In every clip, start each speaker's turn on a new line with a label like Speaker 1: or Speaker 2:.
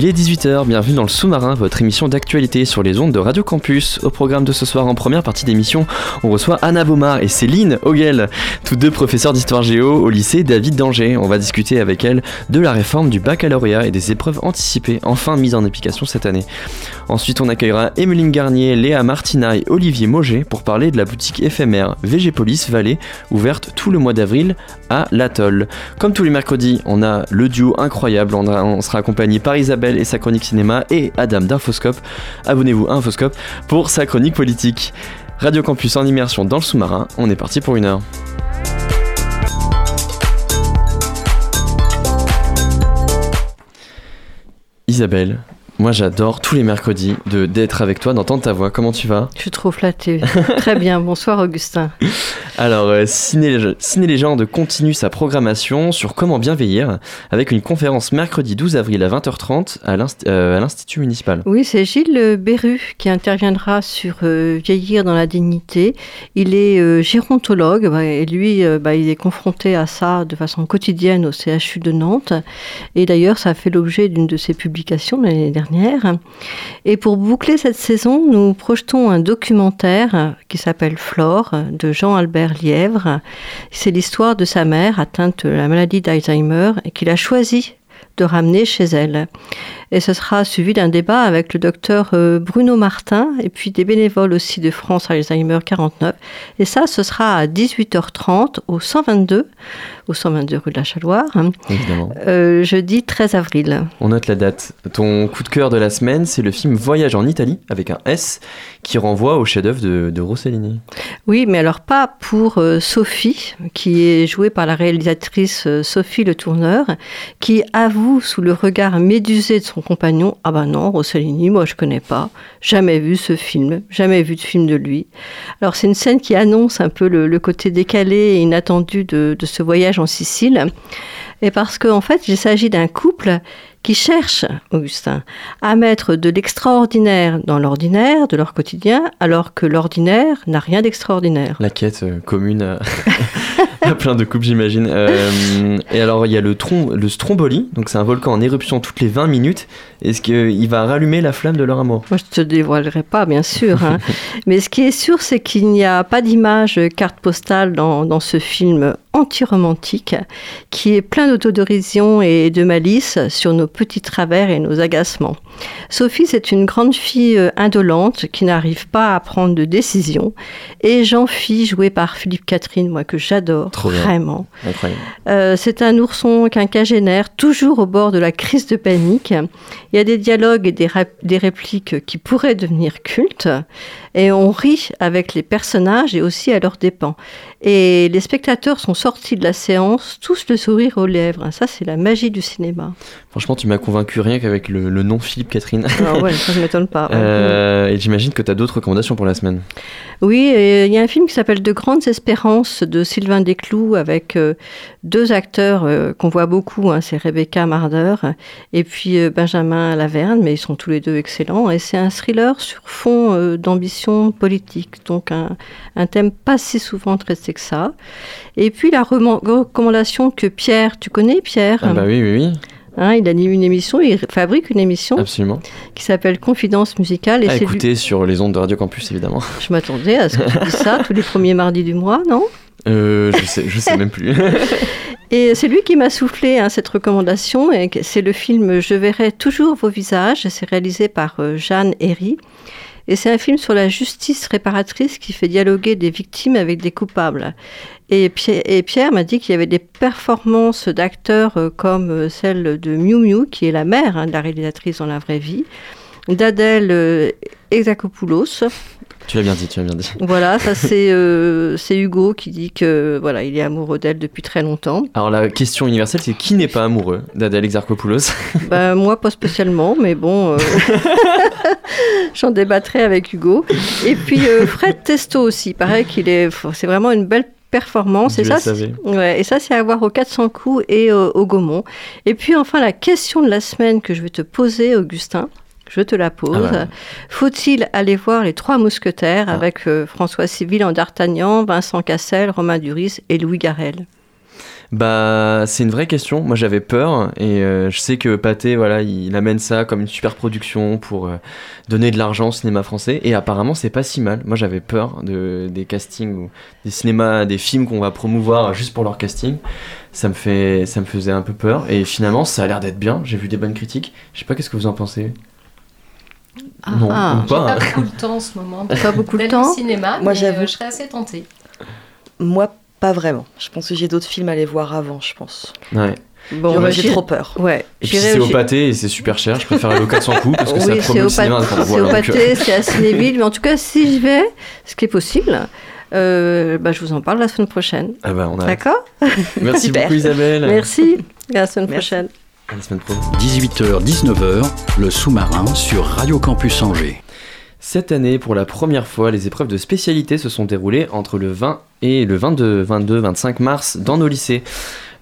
Speaker 1: Il est 18h, bienvenue dans le sous-marin, votre émission d'actualité sur les ondes de Radio Campus. Au programme de ce soir, en première partie d'émission, on reçoit Anna Baumard et Céline Hogel, tous deux professeurs d'histoire géo au lycée David d'Angers. On va discuter avec elles de la réforme du baccalauréat et des épreuves anticipées, enfin mises en application cette année. Ensuite, on accueillera Emeline Garnier, Léa Martina et Olivier Moget pour parler de la boutique éphémère VG Vallée, ouverte tout le mois d'avril à l'Atoll. Comme tous les mercredis, on a le duo incroyable, on sera accompagné par Isabelle et sa chronique cinéma et Adam d'Infoscope. Abonnez-vous à Infoscope pour sa chronique politique. Radio Campus en immersion dans le sous-marin, on est parti pour une heure. Isabelle, moi j'adore tous les mercredis de d'être avec toi, d'entendre ta voix. Comment tu vas?
Speaker 2: Je suis trop flattée. Très bien. Bonsoir Augustin.
Speaker 1: Alors, euh, Ciné, Ciné Légende continue sa programmation sur comment bien vieillir avec une conférence mercredi 12 avril à 20h30 à l'Inst- euh, à l'Institut municipal.
Speaker 2: Oui, c'est Gilles Berru qui interviendra sur euh, vieillir dans la dignité. Il est gérontologue bah, et lui, bah, il est confronté à ça de façon quotidienne au CHU de Nantes. Et d'ailleurs, ça a fait l'objet d'une de ses publications l'année dernière. Et pour boucler cette saison, nous projetons un documentaire qui s'appelle Flore de Jean-Albert Lièvre. C'est l'histoire de sa mère atteinte de la maladie d'Alzheimer et qu'il a choisi de ramener chez elle. Et ce sera suivi d'un débat avec le docteur euh, Bruno Martin et puis des bénévoles aussi de France Alzheimer 49. Et ça, ce sera à 18h30 au 122, au 122 rue de la Chaloire,
Speaker 1: Évidemment.
Speaker 2: euh, jeudi 13 avril.
Speaker 1: On note la date. Ton coup de cœur de la semaine, c'est le film Voyage en Italie avec un S qui renvoie au chef-d'œuvre de, de Rossellini.
Speaker 2: Oui, mais alors pas pour euh, Sophie, qui est jouée par la réalisatrice euh, Sophie Le Tourneur, qui avoue sous le regard médusé de son compagnon Ah ben non, Rossellini, moi je connais pas, jamais vu ce film, jamais vu de film de lui. Alors c'est une scène qui annonce un peu le, le côté décalé et inattendu de, de ce voyage en Sicile. Et parce qu'en fait, il s'agit d'un couple qui cherche, Augustin, à mettre de l'extraordinaire dans l'ordinaire de leur quotidien, alors que l'ordinaire n'a rien d'extraordinaire.
Speaker 1: La quête euh, commune à, à plein de couples, j'imagine. Euh, et alors, il y a le, trom le Stromboli, donc c'est un volcan en éruption toutes les 20 minutes. Est-ce qu'il va rallumer la flamme de leur amour?
Speaker 2: Moi, je te dévoilerai pas, bien sûr. hein. Mais ce qui est sûr, c'est qu'il n'y a pas d'image euh, carte postale dans, dans ce film anti-romantique, qui est plein d'autodérision et de malice sur nos petits travers et nos agacements. Sophie, c'est une grande fille euh, indolente qui n'arrive pas à prendre de décision. Et Jean-Phi, joué par Philippe Catherine, moi que j'adore, vraiment. Euh, c'est un ourson quinquagénaire, toujours au bord de la crise de panique. Il y a des dialogues et des, des répliques qui pourraient devenir cultes. Et on rit avec les personnages et aussi à leurs dépens. Et les spectateurs sont sortis de la séance tous le sourire aux lèvres. Ça, c'est la magie du cinéma.
Speaker 1: Franchement, tu m'as convaincu rien qu'avec le, le nom Philippe Catherine.
Speaker 2: Ah ouais, ça ne m'étonne pas.
Speaker 1: Euh, et j'imagine que tu as d'autres recommandations pour la semaine.
Speaker 2: Oui, il y a un film qui s'appelle De grandes espérances de Sylvain Desclous avec euh, deux acteurs euh, qu'on voit beaucoup. hein, c'est Rebecca Marder et puis euh, Benjamin Laverne, mais ils sont tous les deux excellents. Et c'est un thriller sur fond euh, d'ambition politique, donc un, un thème pas si souvent traité que ça. Et puis la recommandation que Pierre, tu connais Pierre?
Speaker 1: Ah bah oui, oui, oui,
Speaker 2: Hein, Il anime une émission, il fabrique une émission
Speaker 1: absolument.
Speaker 2: qui s'appelle Confidence musicale. Et
Speaker 1: À écouter sur les ondes de Radio Campus, évidemment.
Speaker 2: Je m'attendais à ce que tu dises ça tous les premiers mardis du mois, non?
Speaker 1: Euh, je sais, je sais même plus.
Speaker 2: Et c'est lui qui m'a soufflé hein, cette recommandation. C'est le film Je verrai toujours vos visages. C'est réalisé par euh, Jeanne Herry. Et c'est un film sur la justice réparatrice qui fait dialoguer des victimes avec des coupables. Et Pierre, m'a dit qu'il y avait des performances d'acteurs euh, comme celle de Miu Miu, qui est la mère hein, de la réalisatrice dans la vraie vie. d'Adèle euh, Exarchopoulos.
Speaker 1: Tu l'as bien dit, tu l'as bien dit.
Speaker 2: Voilà, ça c'est euh, c'est Hugo qui dit que voilà, il est amoureux d'elle depuis très longtemps.
Speaker 1: Alors la question universelle, c'est qui n'est pas amoureux d'Adèle Exarchopoulos?
Speaker 2: Ben, moi, pas spécialement, mais bon, euh, j'en débattrai avec Hugo. Et puis euh, Fred Testo aussi, pareil qu'il est, c'est vraiment une belle performance. Et ça, ouais, et ça, c'est à voir au 400 coups et au Gaumont. Et puis enfin, la question de la semaine que je vais te poser, Augustin. Je te la pose.
Speaker 1: Ah.
Speaker 2: Faut-il aller voir les Trois Mousquetaires
Speaker 1: Ah.
Speaker 2: avec euh, François Civil en D'Artagnan, Vincent Cassel, Romain Duris et Louis Garrel?
Speaker 1: Bah, c'est une vraie question. Moi, j'avais peur et euh, je sais que Pathé, voilà, il amène ça comme une super production pour euh, donner de l'argent au cinéma français. Et apparemment, c'est pas si mal. Moi, j'avais peur de, des castings ou des cinémas, des films qu'on va promouvoir juste pour leur casting. Ça me fait, ça me faisait un peu peur. Et finalement, ça a l'air d'être bien. J'ai vu des bonnes critiques. Je sais pas, qu'est-ce que vous en pensez Non,
Speaker 2: Ah.
Speaker 1: ou pas.
Speaker 3: Pas beaucoup de temps en ce moment.
Speaker 2: Pas beaucoup de temps
Speaker 3: au cinéma,
Speaker 4: Moi, j'avoue.
Speaker 3: euh, je serais assez tentée.
Speaker 4: Moi, pas vraiment. Je pense que j'ai d'autres films à aller voir avant, je pense.
Speaker 1: Ouais.
Speaker 2: Bon,
Speaker 4: J'aurais-
Speaker 2: bah,
Speaker 4: j'ai trop peur.
Speaker 2: Ouais,
Speaker 1: Et puis c'est
Speaker 2: au-
Speaker 1: pâté et c'est super cher. Je préfère aller au 400 coups parce que ça
Speaker 2: oui,
Speaker 1: promeut
Speaker 2: c'est
Speaker 1: le
Speaker 2: au,
Speaker 1: cinéma.
Speaker 2: pâté,
Speaker 1: Enfin,
Speaker 2: c'est
Speaker 1: voilà,
Speaker 2: au
Speaker 1: donc, euh,
Speaker 2: pâté, c'est à Cinéville. Mais en tout cas, si je vais, ce qui est possible, euh, bah, je vous en parle la semaine prochaine.
Speaker 1: Ah bah, on a...
Speaker 2: D'accord
Speaker 1: Merci
Speaker 4: Super.
Speaker 1: beaucoup Isabelle.
Speaker 2: Merci. À la semaine
Speaker 4: Merci.
Speaker 2: prochaine.
Speaker 1: À la semaine pro.
Speaker 5: 18h-19h, le sous-marin sur Radio Campus Angers.
Speaker 1: Cette année, pour la première fois, les épreuves de spécialité se sont déroulées entre le 20 et le 22, 22, 25 mars dans nos lycées.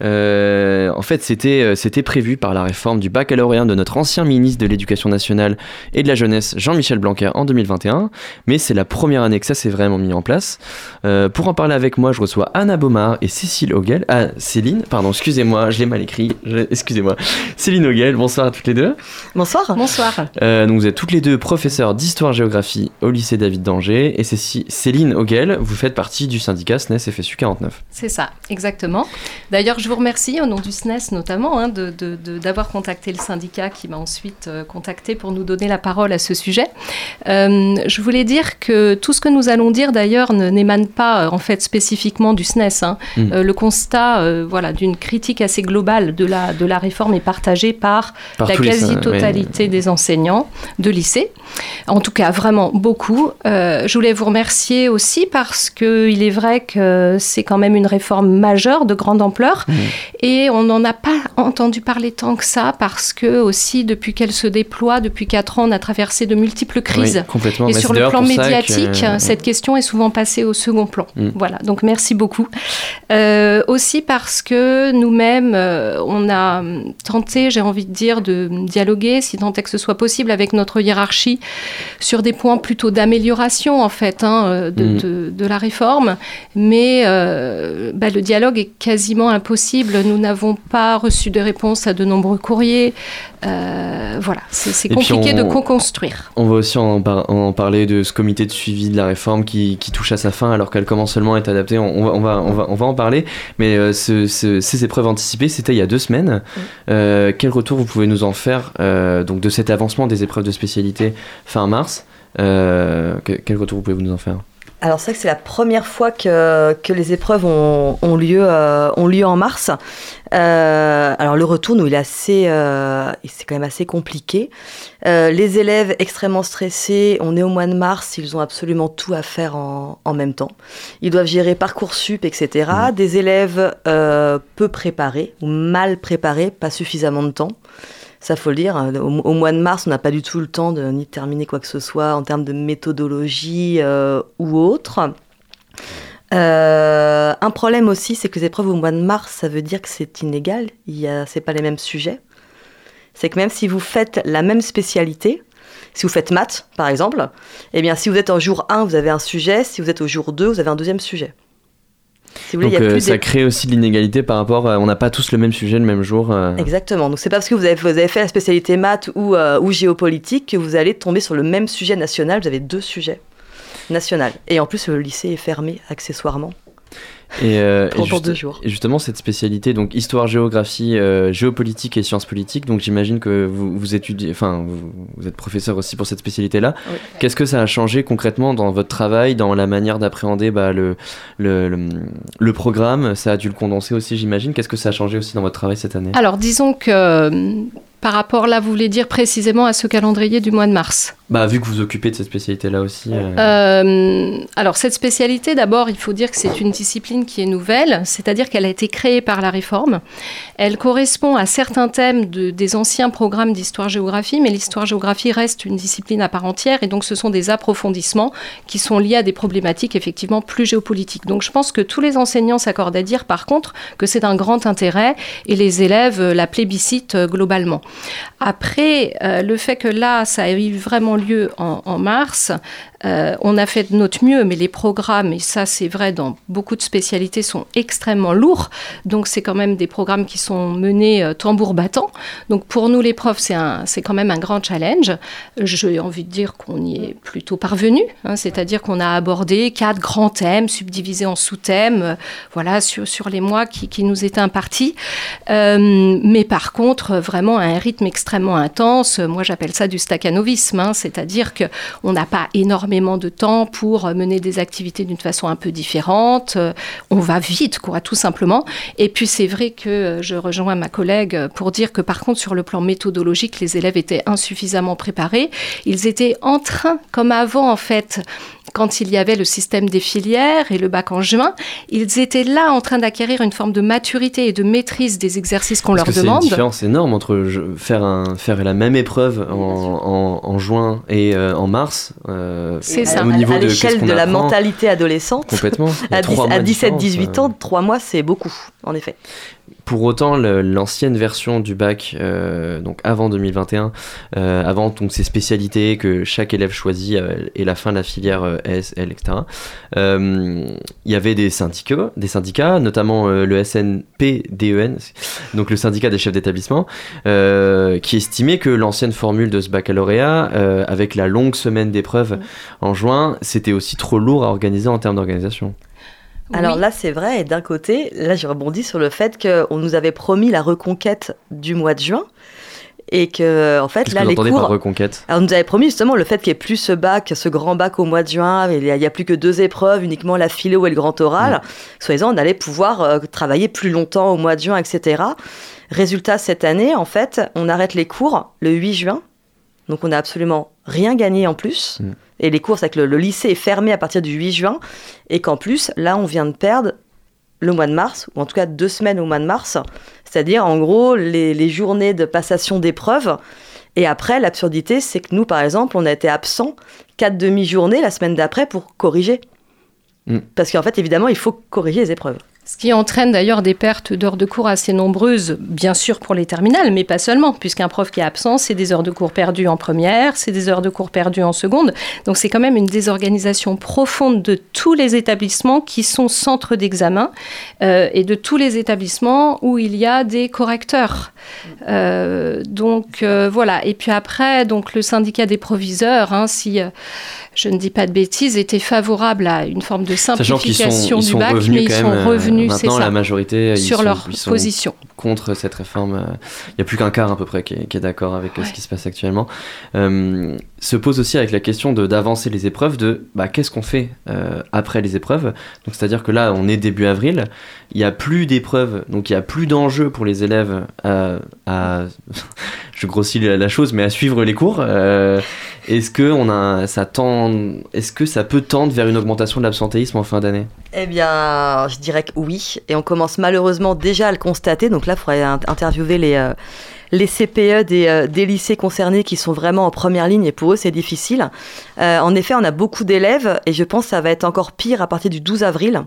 Speaker 1: Euh, en fait, c'était euh, c'était prévu par la réforme du baccalauréat de notre ancien ministre de l'Éducation nationale et de la jeunesse, Jean-Michel Blanquer, en 2021. Mais c'est la première année que ça s'est vraiment mis en place. Euh, pour en parler avec moi, je reçois Anna Baumard et Cécile Auguel. Ah, Céline, pardon, excusez-moi, je l'ai mal écrit. Je- Excusez-moi. Céline Auguel, bonsoir à toutes les deux.
Speaker 4: Bonsoir.
Speaker 3: Bonsoir.
Speaker 1: Euh, donc vous êtes toutes les deux professeurs d'histoire-géographie au lycée David d'Angers et Céci- Céline Auguel, vous faites partie du syndicat SNES FSU 49.
Speaker 3: C'est ça, exactement. D'ailleurs, je vous remercie au nom du SNES notamment hein, de- de- de- d'avoir contacté le syndicat qui m'a ensuite euh, contacté pour nous donner la parole à ce sujet. Euh, je voulais dire que tout ce que nous allons dire d'ailleurs ne- n'émane pas euh, en fait spécifiquement du SNES. hein.
Speaker 1: Mm.
Speaker 3: Euh, le constat voilà, d'une critique assez globale de la, de la réforme est partagé par
Speaker 1: Par
Speaker 3: la
Speaker 1: syn-
Speaker 3: quasi-totalité des enseignants de lycée. En tout cas, vraiment beaucoup. Je voulais vous remercier aussi parce que il est vrai que c'est quand même une réforme majeure de grande ampleur
Speaker 1: Mhm.
Speaker 3: Et on n'en a pas entendu parler tant que ça parce que aussi depuis qu'elle se déploie, depuis quatre ans, on a traversé de multiples
Speaker 1: Oui,
Speaker 3: crises.
Speaker 1: complètement.
Speaker 3: Et
Speaker 1: Mais
Speaker 3: sur le plan
Speaker 1: que,
Speaker 3: médiatique,
Speaker 1: euh,
Speaker 3: cette question est souvent passée au second plan.
Speaker 1: Mm.
Speaker 3: Voilà, donc merci beaucoup. Euh, aussi parce que nous-mêmes, euh, on a tenté, j'ai envie de dire, de dialoguer, si tant est que ce soit possible, avec notre hiérarchie sur des points plutôt d'amélioration, en fait, hein, de,
Speaker 1: Mm.
Speaker 3: de- de la réforme. Mais euh, bah, le dialogue est quasiment impossible. Nous n'avons pas reçu de réponse à de nombreux courriers. Euh, voilà, c'est compliqué
Speaker 1: on-
Speaker 3: de co-construire.
Speaker 1: On va aussi en, par- en parler de ce comité de suivi de la réforme qui, qui touche à sa fin alors qu'elle commence seulement à être adaptée. On, on va, on, va, on, va, on va en parler. Mais euh, ce- ce- ces épreuves anticipées, c'était il y a deux semaines. Euh, quel retour vous pouvez nous en faire donc de cet avancement des épreuves de spécialité fin mars que- Quel retour vous pouvez nous en faire?
Speaker 4: Alors c'est vrai que c'est la première fois que, que les épreuves ont, ont lieu, euh, ont lieu en mars. Euh, alors le retour, nous, il est assez, euh, c'est quand même assez compliqué. Les élèves extrêmement stressés, on est au mois de mars, ils ont absolument tout à faire en, en même temps. Ils doivent gérer Parcoursup, etc. Des élèves peu préparés ou mal préparés, pas suffisamment de temps. Ça faut le dire. Au, au mois de mars, on n'a pas du tout le temps de ni terminer quoi que ce soit en termes de méthodologie euh, ou autre. Euh, un problème aussi, c'est que les épreuves au mois de mars, ça veut dire que c'est inégal. Il c'est pas les mêmes sujets. C'est que même si vous faites la même spécialité, si vous faites maths, par exemple, eh bien, si vous êtes en jour 1, vous avez un sujet. Si vous êtes au jour 2, vous avez un deuxième sujet. Si vous voulez,
Speaker 1: Donc
Speaker 4: il y a
Speaker 1: euh,
Speaker 4: plus
Speaker 1: ça crée aussi de l'inégalité par rapport. à- on n'a pas tous le même sujet le même jour. euh.
Speaker 4: Exactement. Donc c'est pas parce que vous avez, vous avez fait la spécialité maths ou, euh, ou géopolitique que vous allez tomber sur le même sujet national. Vous avez deux sujets nationaux. Et en plus, le lycée est fermé accessoirement.
Speaker 1: Et, euh, et juste-
Speaker 4: jours.
Speaker 1: et justement, cette spécialité, donc histoire, géographie, euh, géopolitique et sciences politiques, donc j'imagine que vous, vous étudiez, enfin, vous, vous êtes professeur aussi pour cette spécialité-là.
Speaker 4: Oui.
Speaker 1: Qu'est-ce que ça a changé concrètement dans votre travail, dans la manière d'appréhender bah, le, le, le, le programme? Ça a dû le condenser aussi, j'imagine. Qu'est-ce que ça a changé aussi dans votre travail cette année?
Speaker 3: Alors, disons que euh, par rapport là, vous voulez dire précisément à ce calendrier du mois de mars.
Speaker 1: Bah, vu que vous vous occupez de cette spécialité-là aussi. euh,
Speaker 3: Euh, alors cette spécialité, d'abord, il faut dire que c'est une discipline qui est nouvelle, c'est-à-dire qu'elle a été créée par la réforme. Elle correspond à certains thèmes de- des anciens programmes d'histoire-géographie, mais l'histoire-géographie reste une discipline à part entière, et donc ce sont des approfondissements qui sont liés à des problématiques effectivement plus géopolitiques. Donc je pense que tous les enseignants s'accordent à dire, par contre, que c'est d'un grand intérêt, et les élèves euh, la plébiscitent globalement. Après, euh, le fait que là, ça a eu vraiment lieu en, en mars, euh, on a fait de notre mieux, mais les programmes, et ça c'est vrai dans beaucoup de spécialités, sont extrêmement lourds. Donc c'est quand même des programmes qui sont menés euh, tambour battant. Donc pour nous les profs, c'est quand même un grand challenge. J'ai envie de dire qu'on y est plutôt parvenu, hein, c'est-à-dire qu'on a abordé quatre grands thèmes subdivisés en sous-thèmes, euh, voilà, sur, sur les mois qui, nous étaient impartis. Mais par contre, vraiment à un rythme extrêmement intense. Moi, j'appelle ça du staccanovisme, hein, c'est-à-dire que on n'a pas énormément de temps pour mener des activités d'une façon un peu différente. Euh, On va vite, quoi, tout simplement. Et puis, c'est vrai que euh, je rejoins ma collègue pour dire que, par contre, sur le plan méthodologique, les élèves étaient insuffisamment préparés. Ils étaient en train, comme avant, en fait, quand il y avait le système des filières et le bac en juin, ils étaient là en train d'acquérir une forme de maturité et de maîtrise des exercices qu'on leur
Speaker 1: que c'est une
Speaker 3: demande.
Speaker 1: différence énorme entre faire, un, faire la même épreuve en, en, en juin et euh, en mars. euh,
Speaker 3: C'est ça.
Speaker 4: à-
Speaker 1: Au niveau
Speaker 4: à l'échelle de la mentalité adolescente,
Speaker 1: Complètement.
Speaker 4: À, 10
Speaker 1: trois mois
Speaker 4: à
Speaker 1: de
Speaker 4: 17-18
Speaker 1: différence,
Speaker 4: ans,
Speaker 1: euh.
Speaker 4: 3 mois, c'est beaucoup, en effet.
Speaker 1: Pour autant, l'ancienne version du bac, euh, donc avant 2021, euh, avant donc ces spécialités que chaque élève choisit euh, et la fin de la filière S, L, etc. Il y avait des syndicats, des syndicats, notamment le SNPDEN, E donc le syndicat des chefs d'établissement, qui estimait que l'ancienne formule de ce baccalauréat, avec la longue semaine d'épreuves en juin, c'était aussi trop lourd à organiser en termes d'organisation.
Speaker 4: Alors
Speaker 3: Oui.
Speaker 4: là, c'est vrai, et d'un côté, là, je rebondis sur le fait qu'on nous avait promis la reconquête du mois de juin, et que, en fait,
Speaker 1: Qu'est-ce
Speaker 4: là,
Speaker 1: que
Speaker 4: les cours...
Speaker 1: par reconquête
Speaker 4: Alors, on nous avait promis justement le fait qu'il n'y ait plus ce bac, ce grand bac au mois de juin, il n'y a, il y a plus que deux épreuves, uniquement la philo et le grand oral. Soi-disant, on allait pouvoir euh, travailler plus longtemps au mois de juin, etc. Résultat, cette année, en fait, on arrête les cours le 8 juin. Donc, on n'a absolument rien gagné en plus.
Speaker 1: Mm.
Speaker 4: Et les cours, c'est que le, le lycée est fermé à partir du 8 juin. Et qu'en plus, là, on vient de perdre le mois de mars, ou en tout cas deux semaines au mois de mars. C'est-à-dire, en gros, les, les journées de passation d'épreuves. Et après, l'absurdité, c'est que nous, par exemple, on a été absents quatre demi-journées la semaine d'après pour corriger.
Speaker 1: Mm.
Speaker 4: Parce qu'en fait, évidemment, il faut corriger les épreuves.
Speaker 3: Ce qui entraîne d'ailleurs des pertes d'heures de cours assez nombreuses, bien sûr pour les terminales, mais pas seulement, puisqu'un prof qui est absent, c'est des heures de cours perdues en première, c'est des heures de cours perdues en seconde. Donc c'est quand même une désorganisation profonde de tous les établissements qui sont centres d'examen euh, et de tous les établissements où il y a des correcteurs. Euh, donc euh, voilà. Et puis après, donc le syndicat des proviseurs, hein, si je ne dis pas de bêtises, était favorable à une forme de
Speaker 1: sont,
Speaker 3: simplification du bac, mais ils sont
Speaker 1: euh,
Speaker 3: revenus, c'est ça,
Speaker 1: la majorité
Speaker 3: sur leur
Speaker 1: sont
Speaker 3: position.
Speaker 1: Contre cette réforme. euh, Il n'y a plus qu'un quart à peu près qui est, d'accord avec euh, ce qui se passe actuellement. Euh, se pose aussi avec la question de d'avancer les épreuves, de bah, qu'est-ce qu'on fait euh, après les épreuves? Donc c'est-à-dire que là on est début avril, il n'y a plus d'épreuves, donc il n'y a plus d'enjeux pour les élèves à, à- je grossis la, la chose, mais à suivre les cours. Euh, est-ce que on a ça tend, est-ce que ça peut tendre vers une augmentation de l'absentéisme en fin d'année?
Speaker 4: Eh bien, je dirais que oui. Et on commence malheureusement déjà à le constater. Donc là, il faudrait in- interviewer les, euh, les CPE des, euh, des lycées concernés qui sont vraiment en première ligne. Et pour eux, c'est difficile. Euh, en effet, on a beaucoup d'élèves. Et je pense que ça va être encore pire à partir du 12 avril.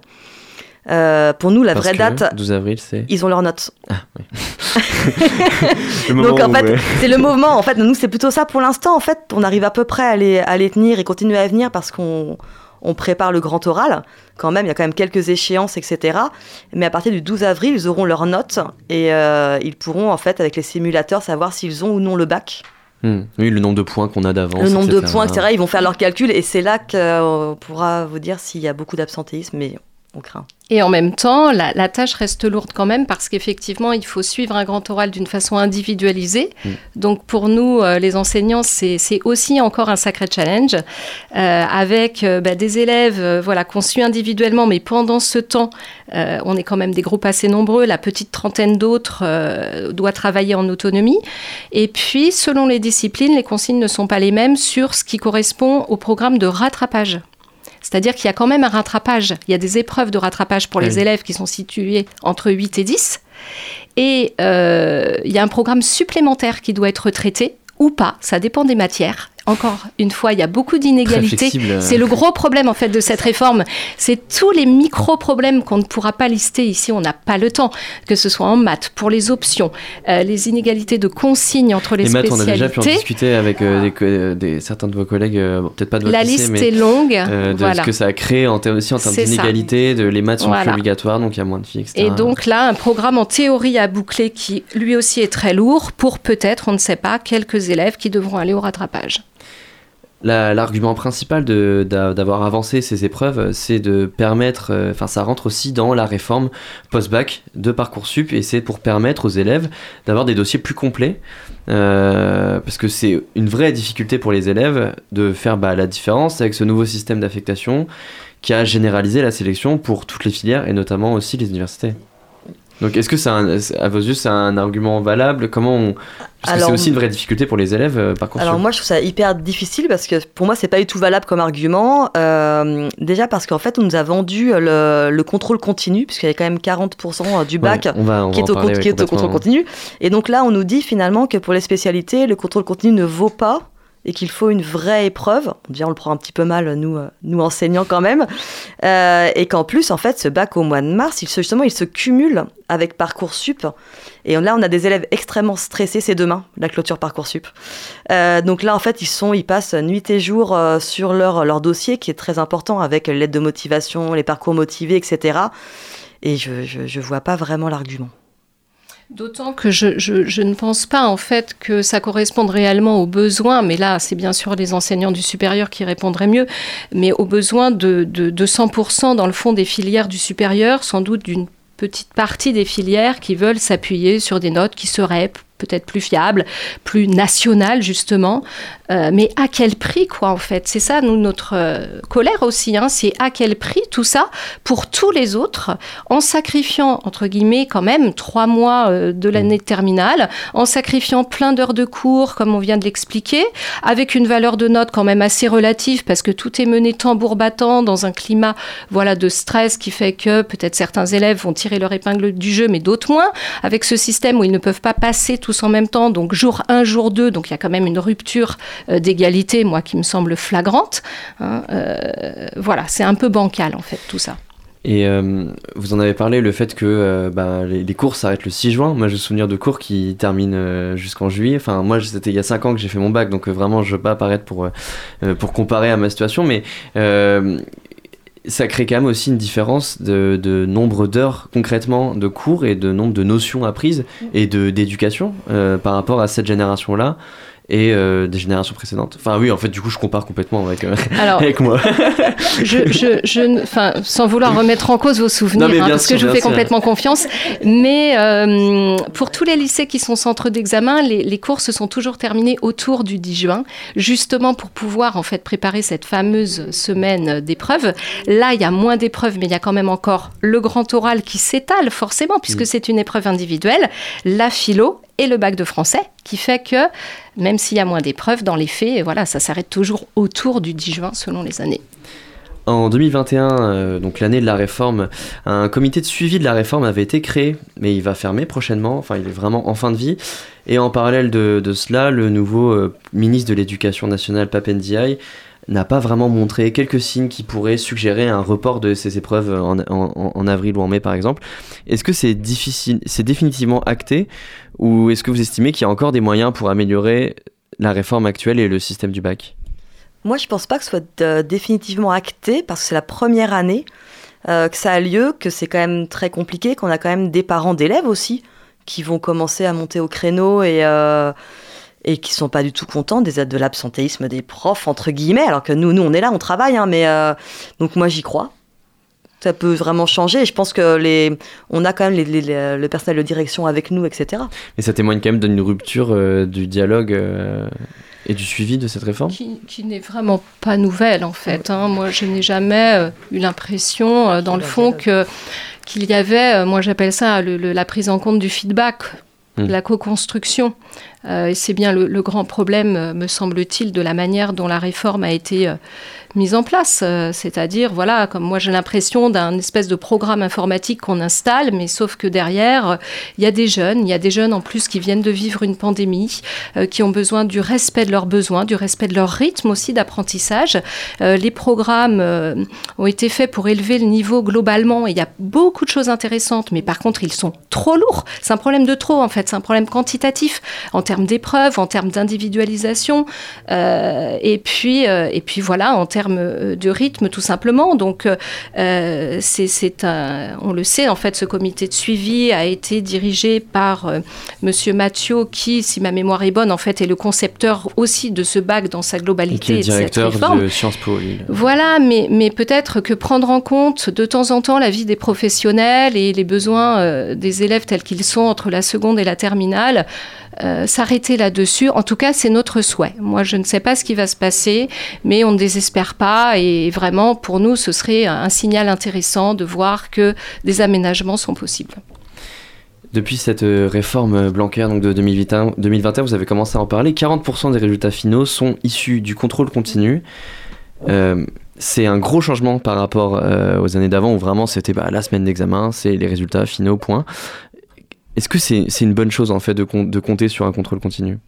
Speaker 4: Euh, pour nous, la
Speaker 1: Parce
Speaker 4: vraie date,
Speaker 1: 12 avril, c'est
Speaker 4: ils ont leurs notes.
Speaker 1: le moment
Speaker 4: Donc en fait,
Speaker 1: ouais.
Speaker 4: c'est le mouvement. En fait, nous, c'est plutôt ça pour l'instant. En fait, on arrive à peu près à les, à les tenir et continuer à venir parce qu'on on prépare le grand oral. Quand même, il y a quand même quelques échéances, etc. Mais à partir du 12 avril, ils auront leurs notes et euh, ils pourront, en fait, avec les simulateurs, savoir s'ils ont ou non le bac.
Speaker 1: Hmm. Oui, le nombre de points qu'on a d'avance.
Speaker 4: le nombre de points, etc. Ils vont faire leurs calculs et c'est là qu'on pourra vous dire s'il y a beaucoup d'absentéisme. Mais on craint.
Speaker 3: Et en même temps, la, la tâche reste lourde quand même parce qu'effectivement, il faut suivre un grand oral d'une façon individualisée.
Speaker 1: Mm.
Speaker 3: Donc pour nous, euh, les enseignants, c'est c'est aussi encore un sacré challenge euh, avec euh, bah, des élèves euh, voilà, qu'on suit individuellement, mais pendant ce temps, euh, on est quand même des groupes assez nombreux. La petite trentaine d'autres euh, doit travailler en autonomie. Et puis, selon les disciplines, les consignes ne sont pas les mêmes sur ce qui correspond au programme de rattrapage. C'est-à-dire qu'il y a quand même un rattrapage. Il y a des épreuves de rattrapage pour les
Speaker 1: Oui.
Speaker 3: élèves qui sont situés entre 8 et 10. Et euh, il y a un programme supplémentaire qui doit être traité ou pas. Ça dépend des matières. Encore une fois, il y a beaucoup d'inégalités. C'est le gros problème en fait de cette réforme. C'est tous les micro-problèmes qu'on ne pourra pas lister ici. On n'a pas le temps, que ce soit en maths, pour les options, euh, les inégalités de consignes entre les,
Speaker 1: Les maths, on a déjà pu en discuter avec euh, des, euh, des- certains de vos collègues, euh, peut-être pas de votre
Speaker 3: La
Speaker 1: lycée,
Speaker 3: liste
Speaker 1: mais
Speaker 3: est longue.
Speaker 1: de
Speaker 3: voilà.
Speaker 1: ce que ça a créé en aussi en termes
Speaker 3: C'est ça.
Speaker 1: d'inégalité, de les maths sont plus obligatoires, donc il y a moins de filles, etc.
Speaker 3: Et donc là, un programme en théorie à boucler qui lui aussi est très lourd pour peut-être, on ne sait pas, quelques élèves qui devront aller au rattrapage.
Speaker 1: La- L'argument principal d'avoir avancé ces épreuves, c'est de permettre, euh, enfin ça rentre aussi dans la réforme post-bac de Parcoursup et c'est pour permettre aux élèves d'avoir des dossiers plus complets euh, parce que c'est une vraie difficulté pour les élèves de faire bah, la différence avec ce nouveau système d'affectation qui a généralisé la sélection pour toutes les filières et notamment aussi les universités. Donc est-ce que c'est à vos yeux c'est un argument valable? Comment on... Parce que c'est aussi une vraie difficulté pour les élèves euh, Parcoursup.
Speaker 4: Alors moi je trouve ça hyper difficile parce que pour moi c'est pas du tout valable comme argument. Euh, déjà parce qu'en fait on nous a vendu le, le contrôle continu puisqu'il y avait quand même 40% du bac
Speaker 1: Ouais, on va, on
Speaker 4: qui est, au,
Speaker 1: parler,
Speaker 4: con-
Speaker 1: ouais,
Speaker 4: qui est au
Speaker 1: complètement.
Speaker 4: contrôle continu. Et donc là on nous dit finalement que pour les spécialités le contrôle continu ne vaut pas et qu'il faut une vraie épreuve. Déjà on le prend un petit peu mal nous, euh, nous enseignants quand même. Euh, et qu'en plus en fait ce bac au mois de mars il se, justement il se cumule avec Parcoursup. Et là, on a des élèves extrêmement stressés. C'est demain, la clôture Parcoursup. Euh, donc là, en fait, ils, sont, ils passent nuit et jour euh, sur leur, leur dossier, qui est très important, avec l'aide de motivation, les parcours motivés, etc. Et je ne vois pas vraiment l'argument.
Speaker 3: D'autant que je, je- ne pense pas en fait que ça corresponde réellement aux besoins, mais là c'est bien sûr les enseignants du supérieur qui répondraient mieux, mais aux besoins de, de, de 100% dans le fond des filières du supérieur, sans doute d'une petite partie des filières qui veulent s'appuyer sur des notes qui seraient peut-être plus fiables, plus nationales justement, Euh, mais à quel prix quoi en fait? C'est ça nous notre euh, colère aussi, hein, c'est à quel prix tout ça pour tous les autres en sacrifiant, entre guillemets, quand même trois mois euh, de l'année de terminale, en sacrifiant plein d'heures de cours, comme on vient de l'expliquer, avec une valeur de note quand même assez relative, parce que tout est mené tambour battant dans un climat voilà, de stress qui fait que peut-être certains élèves vont tirer leur épingle du jeu, mais d'autres moins, avec ce système où ils ne peuvent pas passer tous en même temps, donc jour 1, jour 2, donc il y a quand même une rupture euh, d'égalité, moi, qui me semble flagrante. hein, euh, voilà, c'est un peu bancal, en fait, tout ça.
Speaker 1: Et euh, vous en avez parlé, le fait que bah, les, cours s'arrêtent le 6 juin. Moi, j'ai souvenir de cours qui terminent jusqu'en juillet. Enfin, moi, c'était il y a 5 ans que j'ai fait mon bac, donc vraiment, je veux pas apparaître pour, pour comparer à ma situation, mais ça crée quand même aussi une différence de, de nombre d'heures concrètement de cours et de nombre de notions apprises et de d'éducation euh, par rapport à cette génération-là et euh, des générations précédentes. Enfin oui, en fait, du coup, je compare complètement avec, euh,
Speaker 3: Alors,
Speaker 1: avec moi.
Speaker 3: je, je, je ne- enfin, sans vouloir remettre en cause vos souvenirs,
Speaker 1: Non,
Speaker 3: hein, parce
Speaker 1: sûr,
Speaker 3: que je vous fais
Speaker 1: sûr.
Speaker 3: complètement confiance, mais euh, pour tous les lycées qui sont centres d'examen, les, les cours se sont toujours terminés autour du 10 juin, justement pour pouvoir en fait préparer cette fameuse semaine d'épreuves. Là, il y a moins d'épreuves, mais il y a quand même encore le grand oral qui s'étale forcément, puisque
Speaker 1: Mm.
Speaker 3: c'est une épreuve individuelle, la philo et le bac de français, qui fait que même s'il y a moins d'épreuves, dans les faits, voilà, ça s'arrête toujours autour du 10 juin selon les années.
Speaker 1: En 2021, euh, donc l'année de la réforme, un comité de suivi de la réforme avait été créé, mais il va fermer prochainement, enfin il est vraiment en fin de vie. Et en parallèle de, cela, le nouveau euh, ministre de l'Éducation nationale, Papendiaï, n'a pas vraiment montré quelques signes qui pourraient suggérer un report de ces épreuves en, avril ou en mai par exemple. Est-ce que c'est difficile, c'est définitivement acté, ou est-ce que vous estimez qu'il y a encore des moyens pour améliorer la réforme actuelle et le système du bac?
Speaker 4: Moi, je pense pas que ce soit définitivement acté parce que c'est la première année euh, que ça a lieu, que c'est quand même très compliqué, qu'on a quand même des parents d'élèves aussi qui vont commencer à monter au créneau et, euh, et qui sont pas du tout contents des aides de l'absentéisme des profs, entre guillemets, alors que nous, nous on est là, on travaille, hein, mais euh, donc moi j'y crois. ça peut vraiment changer. Et je pense que les, on a quand même les, les- les- le personnel de direction avec nous, etc.
Speaker 1: Mais ça témoigne quand même d'une rupture euh, du dialogue euh, et du suivi de cette réforme?
Speaker 3: Qui, qui n'est vraiment pas nouvelle en fait. hein. Moi, je n'ai jamais euh, eu l'impression, euh, dans le fond, que qu'il y avait, euh, moi j'appelle ça le- le- la prise en compte du feedback,
Speaker 1: Mm.
Speaker 3: la co-construction. Euh, c'est bien le, le grand problème, euh, me semble-t-il, de la manière dont la réforme a été euh, mise en place. Euh, C'est-à-dire, voilà, comme moi j'ai l'impression d'un espèce de programme informatique qu'on installe, mais sauf que derrière, il y a des jeunes, il y a des jeunes en plus qui viennent de vivre une pandémie, euh, qui ont besoin du respect de leurs besoins, du respect de leur rythme aussi d'apprentissage. Euh, les programmes ont été faits pour élever le niveau globalement. et Il y a beaucoup de choses intéressantes, mais par contre, ils sont trop lourds. C'est un problème de trop, en fait. C'est un problème quantitatif en termes d'épreuves, en termes d'individualisation, et et puis voilà, en termes euh, de rythme, tout simplement. Donc, euh, c'est un, on le sait, en fait, ce comité de suivi a été dirigé par euh, Monsieur Mathieu, qui, si ma mémoire est bonne, en fait, est le concepteur aussi de ce bac dans sa
Speaker 1: et qui
Speaker 3: globalité
Speaker 1: est
Speaker 3: et de cette
Speaker 1: directeur
Speaker 3: réforme.
Speaker 1: de Sciences Po Lille.
Speaker 3: Voilà, mais, mais peut-être que prendre en compte de temps en temps la vie des professionnels et les besoins euh, des élèves tels qu'ils sont entre la seconde et la terminale, euh, s'arrêter là-dessus, en tout cas, c'est notre souhait. Moi, je ne sais pas ce qui va se passer, mais on ne désespère pas et vraiment, pour nous, ce serait un, signal intéressant de voir que des aménagements sont possibles.
Speaker 1: Depuis cette euh, réforme euh, Blanquer donc de 2021, 2021, vous avez commencé à en parler. 40% des résultats finaux sont issus du contrôle continu. C'est un gros changement par rapport aux années d'avant où vraiment c'était bah, la semaine d'examen, c'est les résultats finaux, point. Est-ce que c'est une bonne chose en fait de, com- de compter sur un contrôle continu?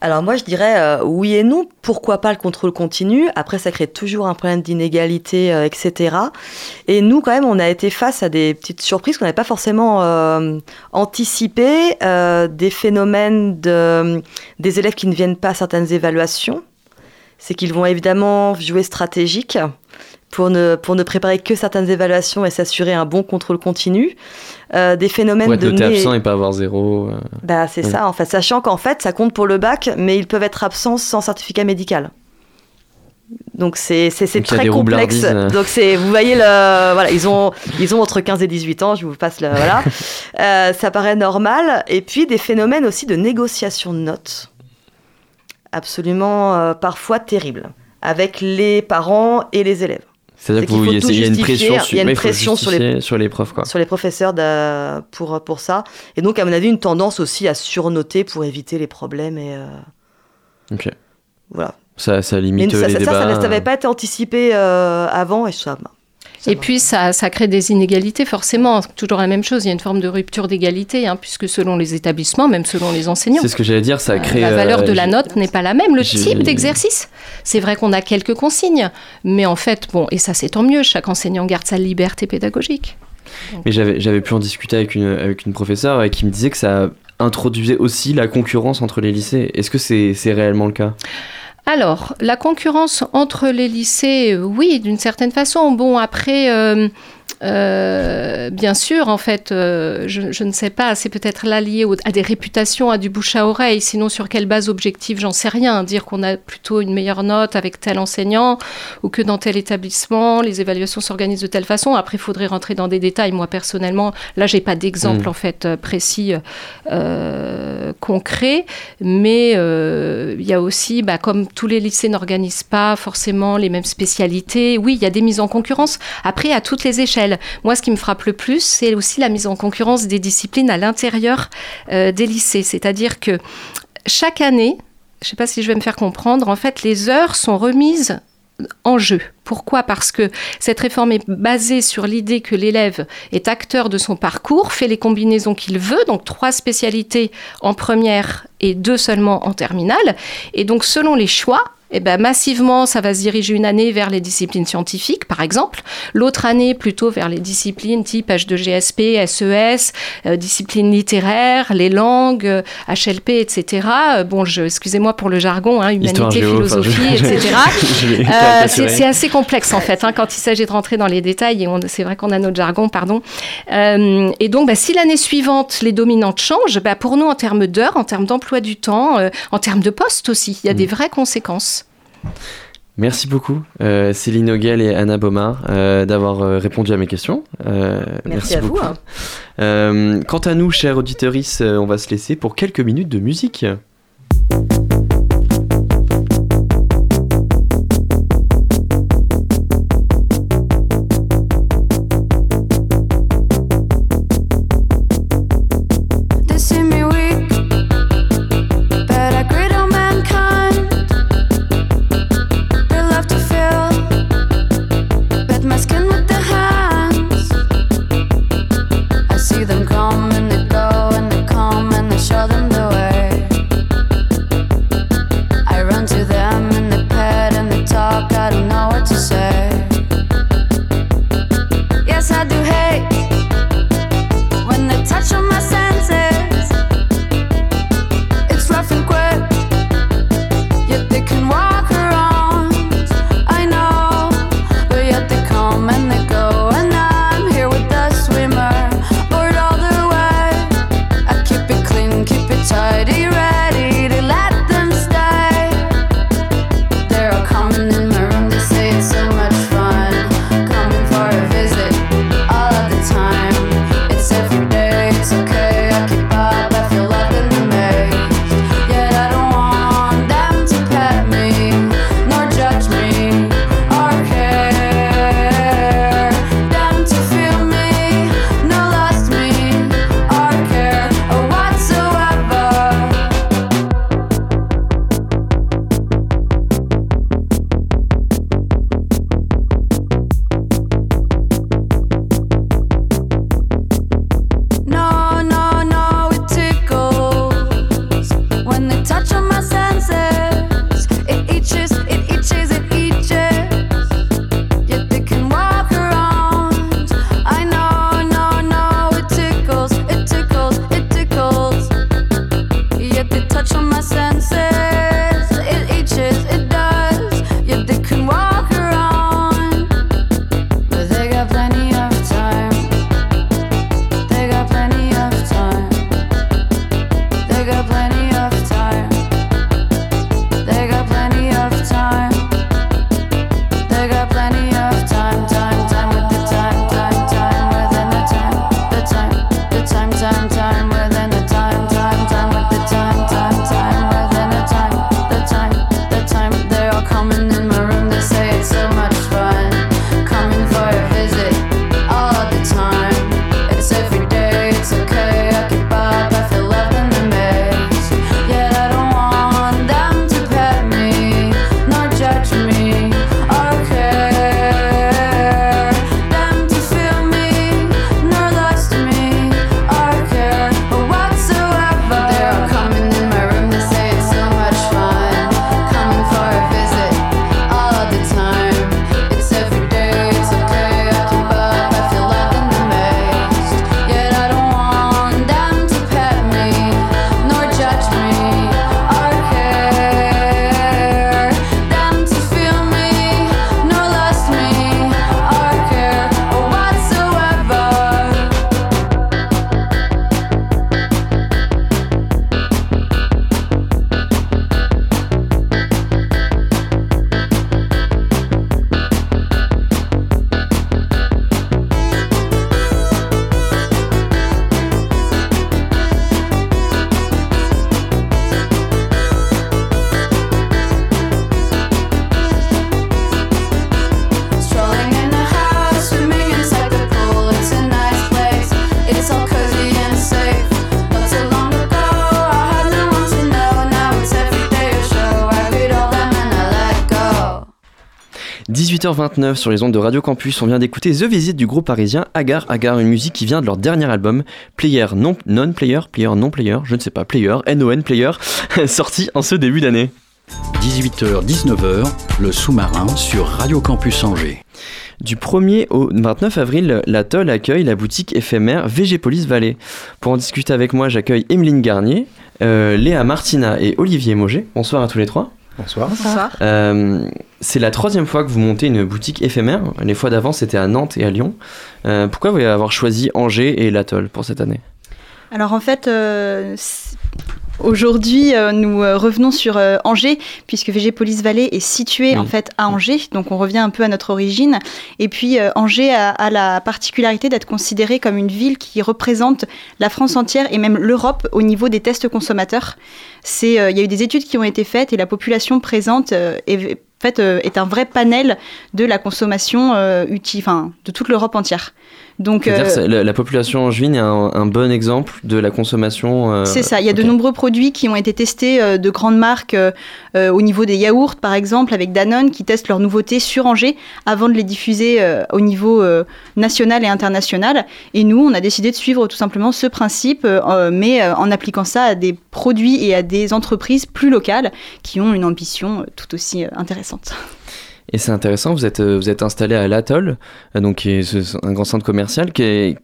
Speaker 4: Alors moi, je dirais euh, oui et non. Pourquoi pas le contrôle continu? Après, ça crée toujours un problème d'inégalité, euh, etc. Et nous, quand même, on a été face à des petites surprises qu'on n'avait pas forcément euh, anticipées, des phénomènes de, des élèves qui ne viennent pas à certaines évaluations. C'est qu'ils vont évidemment jouer stratégique pour ne, pour ne préparer que certaines évaluations et s'assurer un bon contrôle continu. Euh, des phénomènes de nez-
Speaker 1: absent et pas avoir zéro. euh.
Speaker 4: bah, c'est
Speaker 1: Ouais.
Speaker 4: ça, en fait. Sachant qu'en fait, ça compte pour le bac, mais ils peuvent être absents sans certificat médical. Donc c'est très complexe. Donc c'est vous voyez le voilà ils ont ils ont entre 15 et 18 ans je vous passe le voilà Euh, ça paraît normal et puis des phénomènes aussi de négociation de notes absolument euh, parfois terribles avec les parents et les élèves
Speaker 1: C'est-à-dire
Speaker 4: qu'il
Speaker 1: y a- y une pression sur,
Speaker 4: une pression les-
Speaker 1: sur les preuves quoi.
Speaker 4: sur les professeurs pour pour ça et donc à mon avis une tendance aussi à surnoter pour éviter les problèmes et euh,
Speaker 1: Ok.
Speaker 4: voilà
Speaker 1: Ça, ça limite
Speaker 4: ça,
Speaker 1: les
Speaker 4: ça, ça,
Speaker 1: débats.
Speaker 4: ça n'avait pas été anticipé euh, avant et ça.
Speaker 3: Et puis, ça, ça crée des inégalités, forcément. Toujours la même chose. Il y a une forme de rupture d'égalité, hein, puisque selon les établissements, même selon les enseignants,
Speaker 1: C'est ce que j'allais dire, ça
Speaker 3: euh,
Speaker 1: crée.
Speaker 3: la valeur
Speaker 1: euh,
Speaker 3: de la note n'est pas la même. Le type d'exercice, c'est vrai qu'on a quelques consignes, mais en fait, bon, et ça c'est tant mieux, chaque enseignant garde sa liberté pédagogique.
Speaker 1: Mais j'avais, pu en discuter avec une, avec une professeure et qui me disait que ça introduisait aussi la concurrence entre les lycées. Est-ce que c'est, c'est réellement le cas?
Speaker 3: Alors, la concurrence entre les lycées, oui, d'une certaine façon. Bon, après, euh, euh, bien sûr, en fait, euh, je, je ne sais pas, c'est peut-être là lié au- à des réputations, à du bouche à oreille. Sinon, sur quelle base objective, j'en sais rien. Dire qu'on a plutôt une meilleure note avec tel enseignant ou que dans tel établissement, les évaluations s'organisent de telle façon. Après, il faudrait rentrer dans des détails. Moi, personnellement, là, j'ai pas d'exemple
Speaker 1: Mm.
Speaker 3: en fait euh, précis, euh, concret. Mais il y a aussi, bah, comme tous les lycées n'organisent pas forcément les mêmes spécialités, oui, il y a des mises en concurrence. Après, à toutes les échelles. Moi, ce qui me frappe le plus, c'est aussi la mise en concurrence des disciplines à l'intérieur euh, des lycées. C'est-à-dire que chaque année, je ne sais pas si je vais me faire comprendre, en fait, les heures sont remises en jeu. Pourquoi? Parce que cette réforme est basée sur l'idée que l'élève est acteur de son parcours, fait les combinaisons qu'il veut, donc trois spécialités en première et deux seulement en terminale. Et donc, selon les choix, eh ben, massivement, ça va se diriger une année vers les disciplines scientifiques, par exemple. L'autre année, plutôt vers les disciplines type H2GSP, SES, euh, disciplines littéraires, les langues, euh, HLP, etc. Euh, bon, excusez-moi pour le jargon, hein, humanité,
Speaker 1: géo, enfin, je-
Speaker 3: philosophie, etc. Euh, c'est assez complexe en fait hein, quand il s'agit de rentrer dans les détails et c'est vrai qu'on a notre jargon, pardon. Euh, et donc, bah, si l'année suivante les dominantes changent, bah, pour nous en termes d'heures, en termes d'emploi du temps, euh, en termes de poste aussi, il y a
Speaker 1: Mm.
Speaker 3: des vraies conséquences.
Speaker 6: Merci beaucoup, euh, Céline Ogel et Anna Baumard, euh, d'avoir euh, répondu à mes questions.
Speaker 1: merci, à vous. Hein.
Speaker 6: Quant à nous, chers auditeurs, on va se laisser pour quelques minutes de musique. 8h29 sur les ondes de Radio Campus, on vient d'écouter The Visit du groupe parisien Agar Agar, une musique qui vient de leur dernier album, Player Non, non Player, Player Non Player, je ne sais pas, Player, NON Player, sorti en ce début d'année.
Speaker 5: 18h-19h, le sous-marin sur Radio Campus Angers.
Speaker 6: Du 1er au 29 avril, l'atoll accueille la boutique éphémère Végépolis Vallée. Pour en discuter avec moi, j'accueille Emeline Garnier, euh, Léa Martina et Olivier Moget. Bonsoir à tous les trois.
Speaker 7: Bonsoir.
Speaker 1: Bonsoir.
Speaker 6: Euh, c'est la troisième fois que vous montez une boutique éphémère. Les fois d'avant, c'était à Nantes et à Lyon. Euh, pourquoi vous avez choisi Angers et l'Atoll pour cette année?
Speaker 7: Alors en fait, euh, Aujourd'hui, euh, nous revenons sur Angers, puisque VG Police Vallée est située en fait à Angers, donc on revient un peu à notre origine. Et puis Angers a, la particularité d'être considérée comme une ville qui représente la France entière et même l'Europe au niveau des tests consommateurs. Il y a eu des études qui ont été faites et la population présente est euh, est un vrai panel de la consommation euh, de toute l'Europe entière. Donc, euh,
Speaker 1: la, la population angevine est un, un bon exemple de la consommation. euh,
Speaker 7: C'est ça, il y a de nombreux produits qui ont été testés euh, de grandes marques au niveau des yaourts par exemple avec Danone qui testent leurs nouveautés sur Angers avant de les diffuser au niveau national et international. Et nous, on a décidé de suivre tout simplement ce principe mais en appliquant ça à des produits et à des entreprises plus locales qui ont une ambition tout aussi intéressante.
Speaker 1: Et c'est intéressant, vous êtes, euh, vous êtes installé à l'Atoll, euh, donc qui est un grand centre commercial. Est-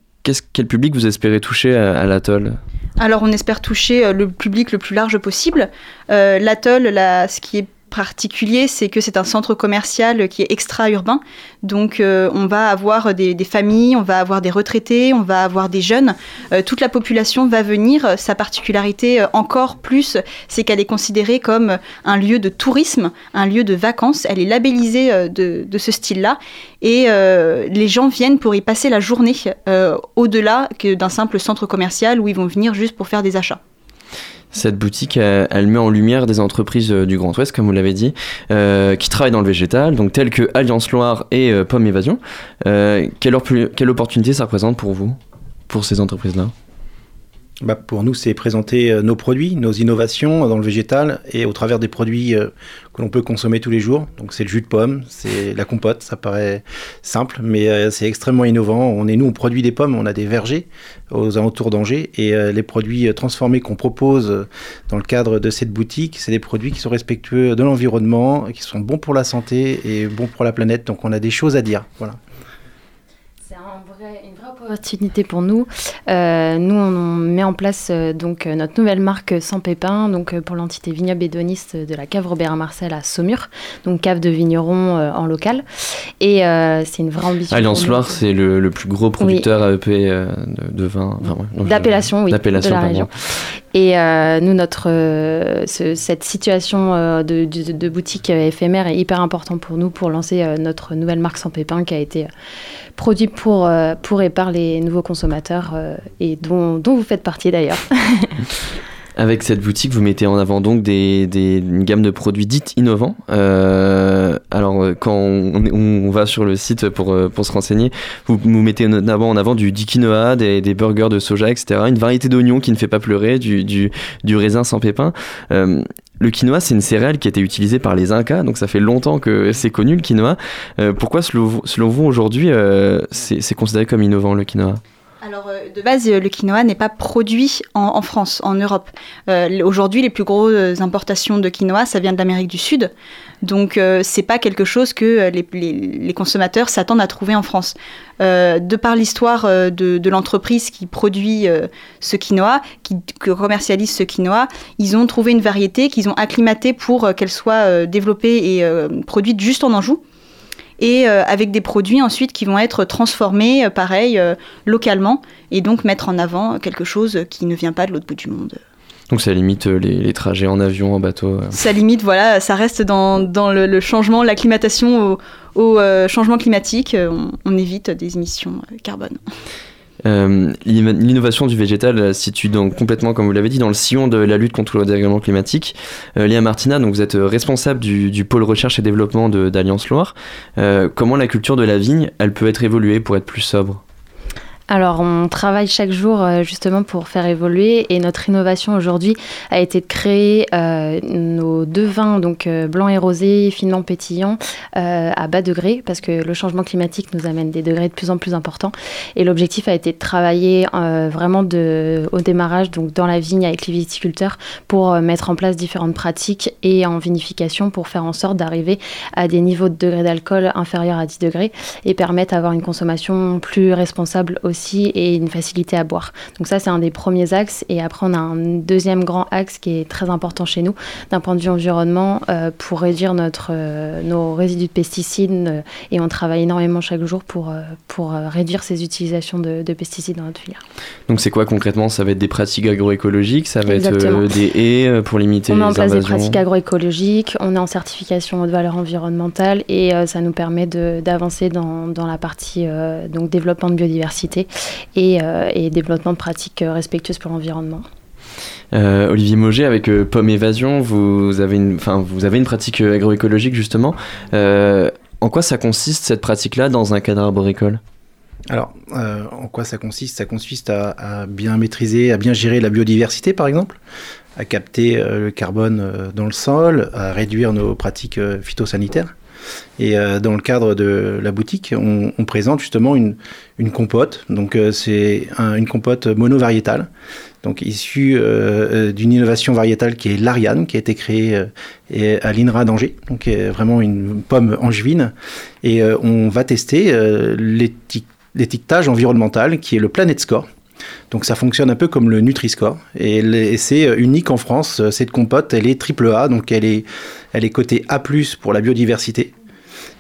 Speaker 1: quel public vous espérez toucher à, à l'Atoll?
Speaker 7: Alors on espère toucher euh, le public le plus large possible. Euh, L'atoll, ce qui est particulier, c'est que c'est un centre commercial qui est extra-urbain. Donc euh, on va avoir des, familles, on va avoir des retraités, on va avoir des jeunes. Euh, toute la population va venir. Sa particularité euh, encore plus, c'est qu'elle est considérée comme un lieu de tourisme, un lieu de vacances. Elle est labellisée de, de ce style-là. Et les gens viennent pour y passer la journée, au-delà d'un simple centre commercial où ils vont venir juste pour faire des achats.
Speaker 1: Cette boutique, elle, met en lumière des entreprises euh, du Grand Ouest, comme vous l'avez dit, euh, qui travaillent dans le végétal, donc telles que Alliance Loire et euh, Pomme Évasion. Quelle, quelle opportunité ça représente pour vous, pour ces entreprises-là?
Speaker 8: Bah, pour nous, c'est présenter euh, nos produits, nos innovations dans le végétal et au travers des produits euh, que l'on peut consommer tous les jours. Donc c'est le jus de pomme, c'est la compote, ça paraît simple, mais euh, c'est extrêmement innovant. On est nous, on produit des pommes, on a des vergers aux alentours d'Angers et les produits transformés qu'on propose dans le cadre de cette boutique, c'est des produits qui sont respectueux de l'environnement, qui sont bons pour la santé et bons pour la planète. Donc on a des choses à dire. Voilà.
Speaker 9: C'est un vrai- une vraie opportunité pour nous. Euh, nous, on, met en place euh, donc euh, notre nouvelle marque Sans Pépin, donc pour l'entité vignoble hédoniste de la cave Robert Marcel à Saumur, donc cave de vignerons euh, en local. Et c'est une vraie ambition.
Speaker 1: Alliance. Loire, c'est le, le plus gros producteur AEP de, de vin. enfin, ouais,
Speaker 9: D'appellation, oui,
Speaker 1: D'appellation,
Speaker 9: de la
Speaker 1: pardon.
Speaker 9: région. Et euh, nous, notre, euh, ce- cette situation euh, de, de- de boutique euh, éphémère est hyper importante pour nous pour lancer euh, notre nouvelle marque sans pépin qui a été produite pour, pour et par les nouveaux consommateurs et dont, dont vous faites partie d'ailleurs.
Speaker 1: Avec cette boutique, vous mettez en avant donc des, des- une gamme de produits dits innovants. Euh, alors, euh, quand on, on va sur le site pour, euh, pour se renseigner, vous, vous mettez en avant, en avant du, du quinoa, des, des burgers de soja, etc. Une variété d'oignons qui ne fait pas pleurer, du, du, du raisin sans pépins. Euh, le quinoa, c'est une céréale qui a été utilisée par les Incas, donc ça fait longtemps que c'est connu le quinoa. Euh, pourquoi, selon vous, aujourd'hui, euh, c'est considéré comme innovant le quinoa?
Speaker 7: Alors, euh, de base, euh, le quinoa n'est pas produit en, en France, en Europe. Euh, Aujourd'hui, les plus grosses importations de quinoa, ça vient de l'Amérique du Sud. Donc, euh, c'est pas quelque chose que euh, les, les- les consommateurs s'attendent à trouver en France. Euh, de par l'histoire euh, de, de l'entreprise qui produit euh, ce quinoa, qui, qui commercialise ce quinoa, ils ont trouvé une variété qu'ils ont acclimatée pour euh, qu'elle soit euh, développée et euh, produite juste en Anjou et euh, avec des produits ensuite qui vont être transformés, euh, pareil, euh, localement, et donc mettre en avant quelque chose qui ne vient pas de l'autre bout du monde.
Speaker 1: Donc ça limite les, les trajets en avion, en bateau.
Speaker 7: Ça limite, voilà, ça reste dans, dans le, le changement, l'acclimatation au, au, euh, changement climatique, on, on évite des émissions carbone.
Speaker 1: Euh, l'in- L'innovation du végétal euh, se situe donc complètement, comme vous l'avez dit, dans le sillon de la lutte contre le dérèglement climatique. Euh, Léa Martina, vous êtes responsable du, pôle recherche et développement d'Alliance Loire. Comment la culture de la vigne, elle peut être évoluée pour être plus sobre?
Speaker 9: Alors, on travaille chaque jour euh, justement pour faire évoluer et notre innovation aujourd'hui a été de créer euh, nos deux vins, donc euh, blanc et rosé, finement pétillant, à bas degré parce que le changement climatique nous amène des degrés de plus en plus importants. Et l'objectif a été de travailler vraiment au démarrage, donc dans la vigne avec les viticulteurs, pour mettre en place différentes pratiques et en vinification pour faire en sorte d'arriver à des niveaux de degrés d'alcool inférieurs à 10 degrés et permettre d'avoir une consommation plus responsable aussi aussi et une facilité à boire. Donc ça, c'est un des premiers axes. Et après, on a un deuxième grand axe qui est très important chez nous, d'un point de vue environnement, euh, pour réduire notre, euh, nos résidus de pesticides. euh, et on travaille énormément chaque jour pour, pour réduire ces utilisations de, de pesticides dans notre filière.
Speaker 1: Donc c'est quoi concrètement? Ça va être des pratiques agroécologiques, ça va
Speaker 9: Exactement.
Speaker 1: être des haies pour limiter
Speaker 9: On met en
Speaker 1: les
Speaker 9: place des pratiques agroécologiques, on est en certification haute valeur environnementale et ça nous permet d'avancer dans, dans la partie donc développement de biodiversité et, euh, et développement de pratiques respectueuses pour l'environnement.
Speaker 1: Euh, Olivier Moget, avec euh, Pomme Évasion, vous avez une, enfin, vous avez une pratique euh, agroécologique justement. Euh, en quoi ça consiste cette pratique-là dans un cadre arboricole?
Speaker 8: Alors, euh, en quoi ça consiste? Ça consiste à, à bien maîtriser, à bien gérer la biodiversité, par exemple, à capter euh, le carbone euh, dans le sol, à réduire nos pratiques euh, phytosanitaires. Et euh, dans le cadre de la boutique, on, présente justement une, compote. Donc, euh, c'est un- une compote monovariétale, donc issue euh, d'une innovation variétale qui est l'Ariane, qui a été créée à l'INRA d'Angers, donc vraiment une pomme angevine. Et on va tester l'éti- l'étiquetage environnemental qui est le Planet Score. Donc ça fonctionne un peu comme le Nutri-Score. Et, c'est euh, unique en France, euh, cette compote, elle est triple A, donc elle est, elle est cotée A+, pour la biodiversité.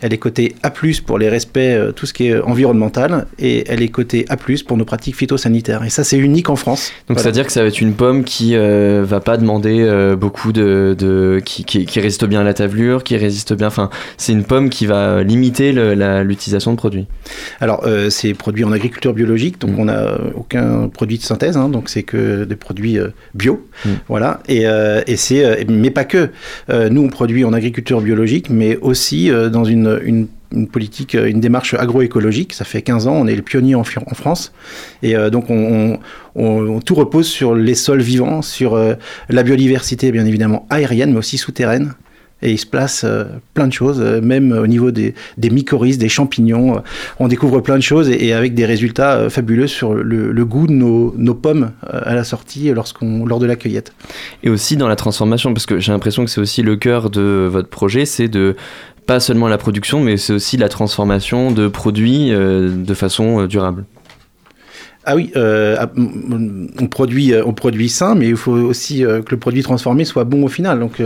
Speaker 8: Elle est cotée A+, pour les respects, euh, tout ce qui est environnemental, et elle est cotée A+, pour nos pratiques phytosanitaires. Et ça, c'est unique en France.
Speaker 1: Donc
Speaker 8: Voilà.
Speaker 1: c'est-à-dire que ça va être une pomme qui euh, va pas demander euh, beaucoup de, de qui, qui, qui résiste bien à la tavelure, qui résiste bien. Enfin, c'est une pomme qui va limiter l'utilisation de produits.
Speaker 8: Alors, euh, c'est produit en agriculture biologique, donc on n'a aucun produit de synthèse, hein, donc c'est que des produits euh, bio, voilà. Et, euh, et c'est, euh, mais pas que. Euh, nous, on produit en agriculture biologique, mais aussi euh, dans une, une politique, euh, une démarche agroécologique. Ça fait 15 ans, on est les pionniers en, France. Et euh, donc, on, tout repose sur les sols vivants, sur euh, la biodiversité, bien évidemment, aérienne, mais aussi souterraine. Et il se place plein de choses, même au niveau des, des mycorhizes, des champignons. on découvre plein de choses et, avec des résultats fabuleux sur le, le goût de nos, nos pommes à la sortie lorsqu'on, lors de la cueillette.
Speaker 1: Et aussi dans la transformation, parce que j'ai l'impression que c'est aussi le cœur de votre projet, c'est de pas seulement la production, mais c'est aussi la transformation de produits euh, de façon euh, durable.
Speaker 8: Ah oui, euh, ah, on, produit, on produit sain, mais il faut aussi que le produit transformé soit bon au final, donc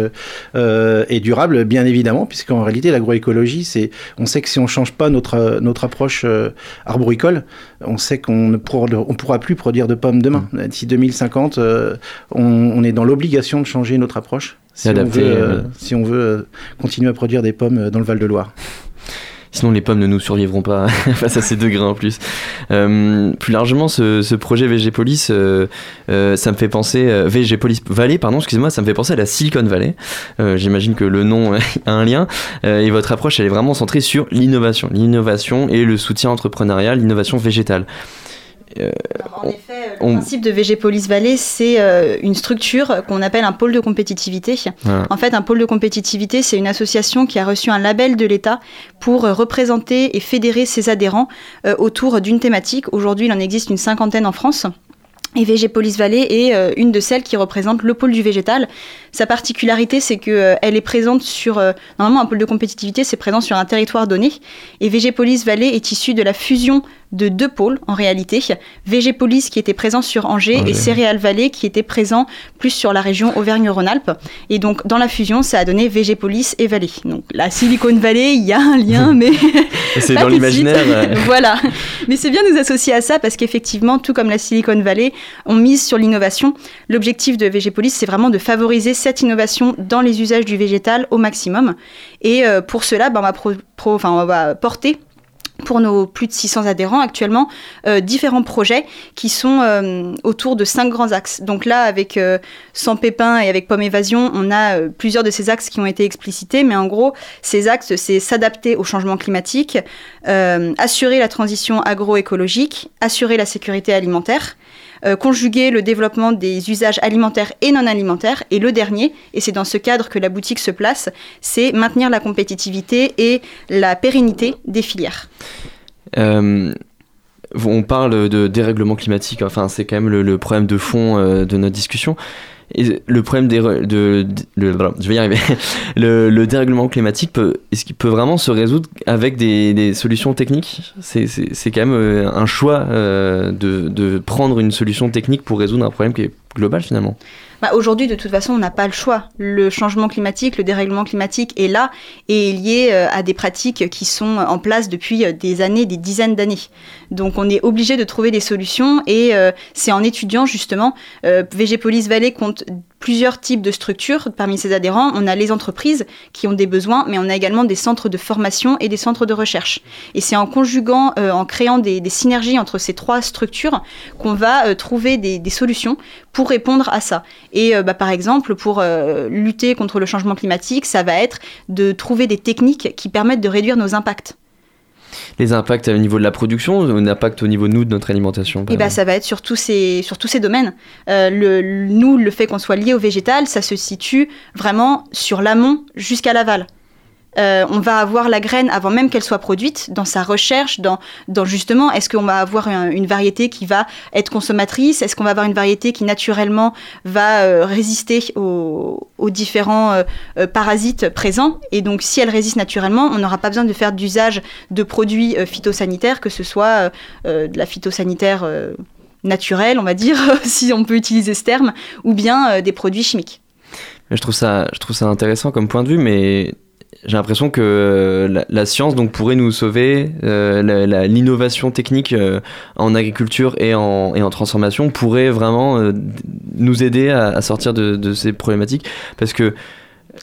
Speaker 8: euh, et durable, bien évidemment, puisqu'en réalité l'agroécologie, c'est, on sait que si on change pas notre notre approche euh, arboricole, on sait qu'on ne pourra, on pourra plus produire de pommes demain. D'ici 2050, euh, on, on est dans l'obligation de changer notre approche si on veut, euh,
Speaker 1: euh,
Speaker 8: si on veut euh, continuer à produire des pommes dans le Val de Loire.
Speaker 1: Sinon, les pommes ne nous survivront pas face à ces degrés en plus. Euh, plus largement, ce, ce projet VGPolis, euh, euh, ça me fait penser. VGPolis Valley, pardon, excusez-moi, ça me fait penser à la Silicon Valley. J'imagine que le nom a un lien. Et votre approche, elle est vraiment centrée sur l'innovation. L'innovation et le soutien entrepreneurial, l'innovation végétale. Euh,
Speaker 7: Le
Speaker 1: on-
Speaker 7: principe de VG Police Valley, c'est euh, une structure qu'on appelle un pôle de compétitivité. En fait, un pôle de compétitivité, c'est une association qui a reçu un label de l'État pour euh, représenter et fédérer ses adhérents euh, autour d'une thématique. Aujourd'hui, il en existe une cinquantaine en France. Et VG Police Valley est euh, une de celles qui représente le pôle du végétal. Sa particularité, c'est qu'elle est présente sur... euh, normalement, un pôle de compétitivité, c'est présent sur un territoire donné. Et VG Police Valley est issu de la fusion de deux pôles, en réalité. VG Police, qui était présent sur Angers,
Speaker 10: Angers.
Speaker 7: et Céréales Valley, qui était présent plus sur la région Auvergne-Rhône-Alpes. Et donc, dans la fusion, ça a donné VG Police et Valley. Donc, la Silicon Valley, il y a un lien, mais...
Speaker 1: C'est dans l'imaginaire, euh.
Speaker 7: voilà. Mais c'est bien de nous associer à ça parce qu'effectivement, tout comme la Silicon Valley, on mise sur l'innovation. L'objectif de VGPolis, c'est vraiment de favoriser cette innovation dans les usages du végétal au maximum. Et euh, pour cela, on, va pro- pro- enfin, on va porter pour nos plus de 600 adhérents actuellement, euh, différents projets qui sont euh, autour de cinq grands axes. Donc là, avec euh, Sans Pépin et avec Pomme Évasion, on a euh, plusieurs de ces axes qui ont été explicités, mais en gros, ces axes, c'est s'adapter au changement climatique, assurer la transition agroécologique, assurer la sécurité alimentaire, euh, conjuguer le développement des usages alimentaires et non alimentaires, et le dernier, et c'est dans ce cadre que la boutique se place, c'est maintenir la compétitivité et la pérennité des filières.
Speaker 1: Euh, on parle de dérèglement climatique, enfin c'est quand même le, problème de fond euh, de notre discussion. Et le problème des de, je vais y arriver. Le, le dérèglement climatique peut est-ce qu'il peut vraiment se résoudre avec des, solutions techniques? C'est quand même euh, un choix euh, de prendre une solution technique pour résoudre un problème qui est global finalement.
Speaker 7: Bah, Aujourd'hui, de toute façon, on n'a pas le choix. Le changement climatique, le dérèglement climatique est là et est lié euh, à des pratiques qui sont en place depuis euh, des années, des dizaines d'années. Donc, on est obligé de trouver des solutions et euh, c'est en étudiant justement. Euh, VG Valley compte plusieurs types de structures. Parmi ses adhérents, on a les entreprises qui ont des besoins, mais on a également des centres de formation et des centres de recherche. Et c'est en conjuguant, euh, en créant des, synergies entre ces trois structures qu'on va euh, trouver des, solutions pour répondre à ça. Et euh, bah, par exemple, pour lutter contre le changement climatique, ça va être de trouver des techniques qui permettent de réduire nos impacts.
Speaker 1: Les impacts au niveau de la production, ou l'impact au niveau de nous de notre alimentation.
Speaker 7: Et bah,
Speaker 1: exemple
Speaker 7: ça va être sur tous ces, sur tous ces domaines. Euh, le- nous, le fait qu'on soit lié au végétal, ça se situe vraiment sur l'amont jusqu'à l'aval. Euh, on va avoir la graine avant même qu'elle soit produite, dans sa recherche, dans, justement, est-ce qu'on va avoir un- une variété qui va être consommatrice, est-ce qu'on va avoir une variété qui naturellement va euh, résister aux, différents euh, parasites présents? Et donc, si elle résiste naturellement, on n'aura pas besoin de faire d'usage de produits phytosanitaires, que ce soit de la phytosanitaire naturelle, on va dire, si on peut utiliser ce terme, ou bien des produits chimiques.
Speaker 1: Je trouve ça intéressant comme point de vue, mais j'ai l'impression que la, science donc pourrait nous sauver, euh, l'innovation technique euh, en agriculture et en, et en transformation pourrait vraiment euh, nous aider à, sortir de, ces problématiques, parce que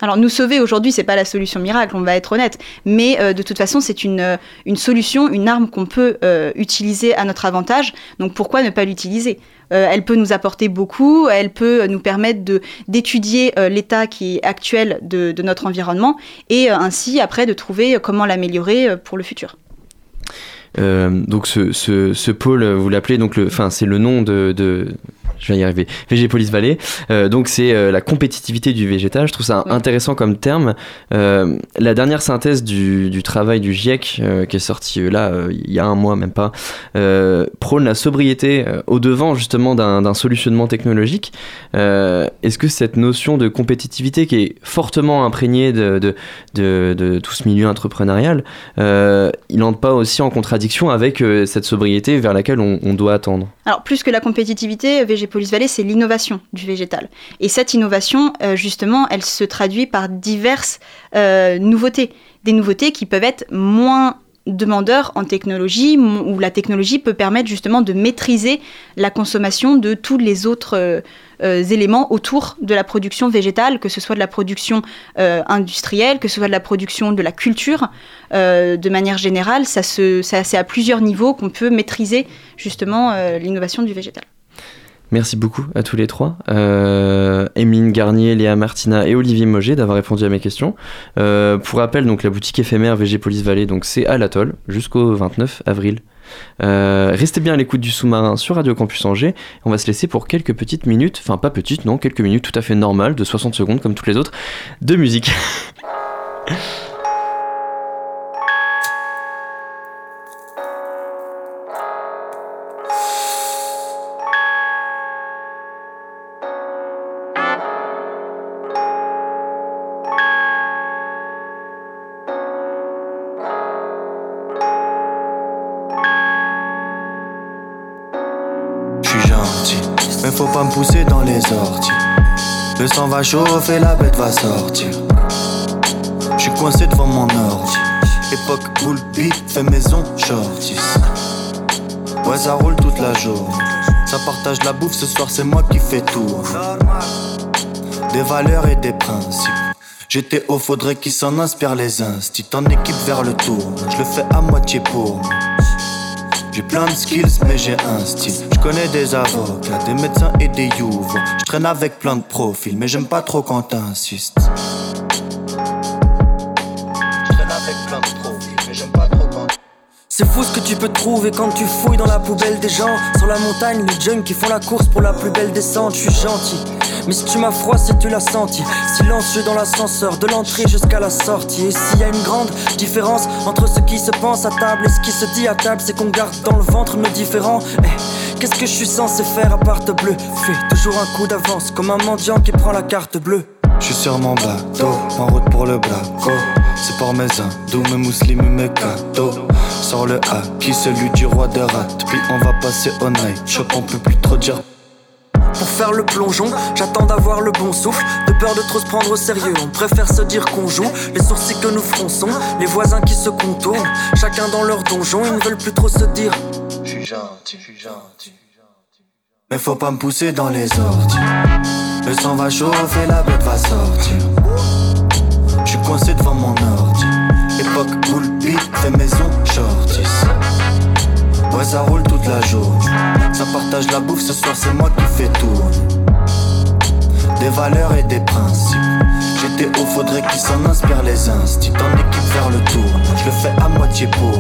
Speaker 7: Alors nous sauver aujourd'hui, c'est pas la solution miracle, on va être honnête, mais de toute façon, c'est une, une solution, une arme qu'on peut utiliser à notre avantage. Donc pourquoi ne pas l'utiliser? Elle peut nous apporter beaucoup, elle peut nous permettre de d'étudier euh, l'état qui est actuel de, notre environnement et euh, ainsi après de trouver comment l'améliorer euh, pour le futur.
Speaker 1: Euh, donc ce, pôle, vous l'appelez c'est le nom de je vais y arriver, Végépolis Valley. Euh, donc c'est euh, la compétitivité du végétal. Je trouve ça intéressant comme terme. Euh, la dernière synthèse du, du travail du GIEC qui est sorti euh, là il y a un mois même pas prône la sobriété au devant justement d'un solutionnement technologique. Est-ce que cette notion de compétitivité qui est fortement imprégnée de, de, de, de tout ce milieu entrepreneurial, il n'entre pas aussi en contradiction avec cette sobriété vers laquelle on, on doit attendre?
Speaker 7: Alors, plus que la compétitivité, Végépolis Valley, c'est l'innovation du végétal. Et cette innovation, euh, justement, elle se traduit par diverses euh, nouveautés. Des nouveautés qui peuvent être moins demandeurs en technologie, où la technologie peut permettre justement de maîtriser la consommation de tous les autres euh, éléments autour de la production végétale, que ce soit de la production industrielle, que ce soit de la production de la culture. De manière générale, c'est à plusieurs niveaux qu'on peut maîtriser justement l'innovation du végétal.
Speaker 1: Merci beaucoup à tous les trois, euh, Émine Garnier, Léa Martina et Olivier Moget d'avoir répondu à mes questions. Euh, pour rappel, donc la boutique éphémère Végépolis Valley, donc c'est à l'atoll jusqu'au 29 avril. Euh, restez bien à l'écoute du sous-marin sur Radio Campus Angers. On va se laisser pour quelques petites minutes, enfin pas petites, non, quelques minutes tout à fait normales, de 60 secondes comme toutes les autres, de musique.
Speaker 10: Sang va chauffer, la bête va sortir. Je suis coincé devant mon ordi. Époque boule fait maison shorties. Ouais, ça roule toute la journée. Ça partage la bouffe, ce soir c'est moi qui fais tout. Des valeurs et des principes. J'étais haut, faudrait qu'ils s'en inspirent les instits. En équipe vers le tour, je le fais à moitié pour. J'ai plein de skills, mais j'ai un style. Je connais des avocats, des médecins et des youvois. Je traîne avec plein de profils, mais j'aime pas trop quand t'insistes. C'est fou ce que tu peux trouver quand tu fouilles dans la poubelle des gens. Sur la montagne, les jeunes qui font la course pour la plus belle descente. Je suis gentil, mais si tu m'as froissé, tu l'as senti. Silencieux dans l'ascenseur, de l'entrée jusqu'à la sortie. Et s'il y a une grande différence entre ce qui se pense à table et ce qui se dit à table, c'est qu'on garde dans le ventre nos différents. Eh, Qu'est-ce que je suis censé faire à part te bleu Fais toujours un coup d'avance, comme un mendiant qui prend la carte bleue. Je suis sur mon bateau, en route pour le Blaco. C'est pour mes hindous, mes musulmans, mes cadeaux. Sur le qui? Celui du roi de rat. Puis on va passer au night shop, on peut plus trop dire. Pour faire le plongeon, j'attends d'avoir le bon souffle. De peur de trop se prendre au sérieux, on préfère se dire qu'on joue. Les sourcils que nous fronçons, les voisins qui se contournent. Chacun dans leur donjon, ils ne veulent plus trop se dire. Je suis gentil, je suis gentil. Mais faut pas me pousser dans les orties. Le sang va chauffer, la bête va sortir. Je suis coincé devant mon ordi. Époque boule beat, fait maison shorties. Ouais, ça roule toute la journée. Ça partage la bouffe, ce soir c'est moi qui fais tourner. Des valeurs et des principes. J'étais haut, faudrait qu'ils s'en inspirent les instits. En équipe vers le tour, je le fais à moitié pour.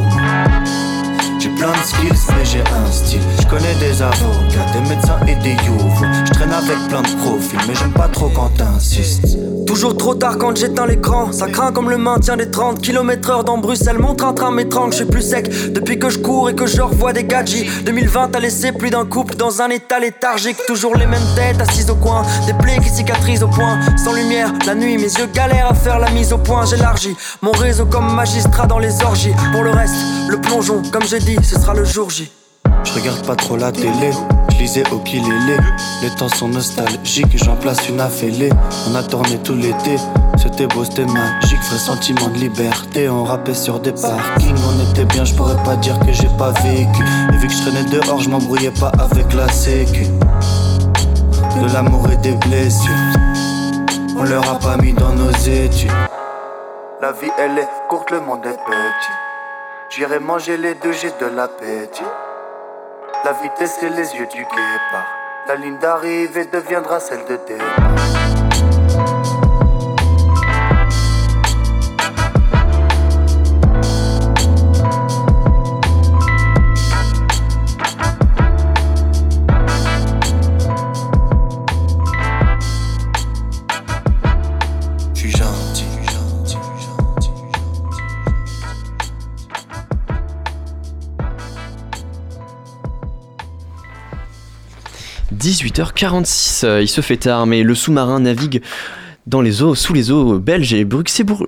Speaker 10: Plein de skills, mais j'ai un style. Je connais des avocats, des médecins et des youves. Je traîne avec plein de profils, mais j'aime pas trop quand t'insistes. Toujours trop tard quand j'éteins l'écran. Ça craint comme le maintien des 30 km heure dans Bruxelles. Mon train-train m'étrangle, je suis plus sec. Depuis que je cours et que je revois des gadgets. 2020 a laissé plus d'un couple dans un état léthargique. Toujours les mêmes têtes assises au coin. Des plaies qui cicatrisent au point. Sans lumière, la nuit, mes yeux galèrent à faire la mise au point. J'élargis mon réseau comme magistrat dans les orgies. Pour le reste, le plongeon, comme j'ai dit, ce sera le jour J. Je regarde pas trop la télé, je lisais au kilélé. Les temps sont nostalgiques, j'en place une affêlée. On a tourné tout l'été, c'était beau, c'était magique. Vrai sentiment de liberté, on rappait sur des parkings. On était bien, je pourrais pas dire que j'ai pas vécu. Et vu que je traînais dehors, je m'embrouillais pas avec la sécu. De l'amour et des blessures, on leur a pas mis dans nos études. La vie elle est courte, le monde est petit. J'irai manger les deux, j'ai de l'appétit. La vitesse et les yeux du guépard. La ligne d'arrivée deviendra celle de départ.
Speaker 1: 18h46, euh, il se fait tard, mais le sous-marin navigue dans les eaux, sous les eaux belges et bruxelloises,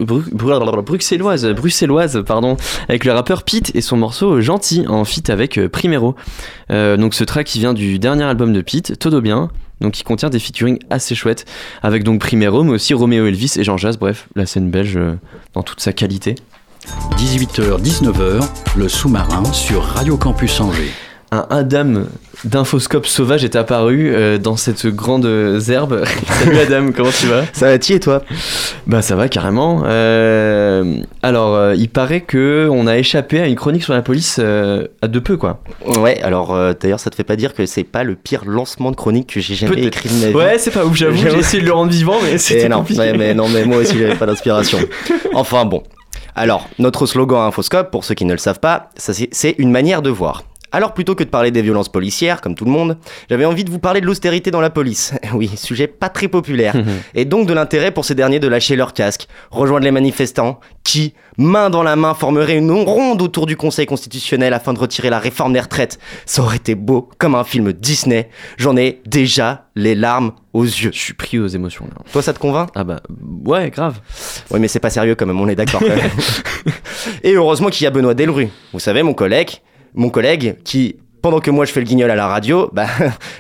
Speaker 1: pardon, avec le rappeur Pete et son morceau Gentil en feat avec euh, Primero. Euh, donc ce track qui vient du dernier album de Pete, Todo Bien, donc qui contient des featuring assez chouettes avec donc Primero, mais aussi Roméo Elvis et Jean Jazz, bref, la scène belge dans toute sa qualité.
Speaker 5: 18h-19h, le sous-marin sur Radio Campus Angers.
Speaker 1: Un Adam d'infoscope sauvage est apparu euh, dans cette grande herbe. Salut Adam, comment tu vas?
Speaker 11: Ça va et toi?
Speaker 1: Bah ça va carrément. Euh, alors euh, il paraît que on a échappé à une chronique sur la police à de peu quoi.
Speaker 11: Ouais, alors d'ailleurs, ça te fait pas dire que c'est pas le pire lancement de chronique que j'ai jamais écrit de ma vie.
Speaker 1: Ouais c'est pas ouf, j'avoue, j'ai essayé de le rendre vivant mais
Speaker 11: Eh
Speaker 1: c'était
Speaker 11: non,
Speaker 1: compliqué.
Speaker 11: ouais, mais non, mais moi aussi j'avais pas d'inspiration. Enfin bon. Alors, notre slogan à Infoscope, pour ceux qui ne le savent pas, c'est une manière de voir. Alors plutôt que de parler des violences policières, comme tout le monde, j'avais envie de vous parler de l'austérité dans la police. Oui, sujet pas très populaire. Et donc de l'intérêt pour ces derniers de lâcher leur casque, rejoindre les manifestants, qui, main dans la main, formeraient une ronde autour du Conseil constitutionnel afin de retirer la réforme des retraites. Ça aurait été beau, comme un film Disney. J'en ai déjà les larmes aux yeux.
Speaker 1: Je suis pris aux émotions là.
Speaker 11: Toi, ça te convainc?
Speaker 1: Ah bah ouais, grave.
Speaker 11: Oui, mais c'est pas sérieux quand même, on est d'accord. quand même. Et heureusement qu'il y a Benoît Delru. Vous savez, mon collègue, mon collègue qui, pendant que moi je fais le guignol à la radio, bah,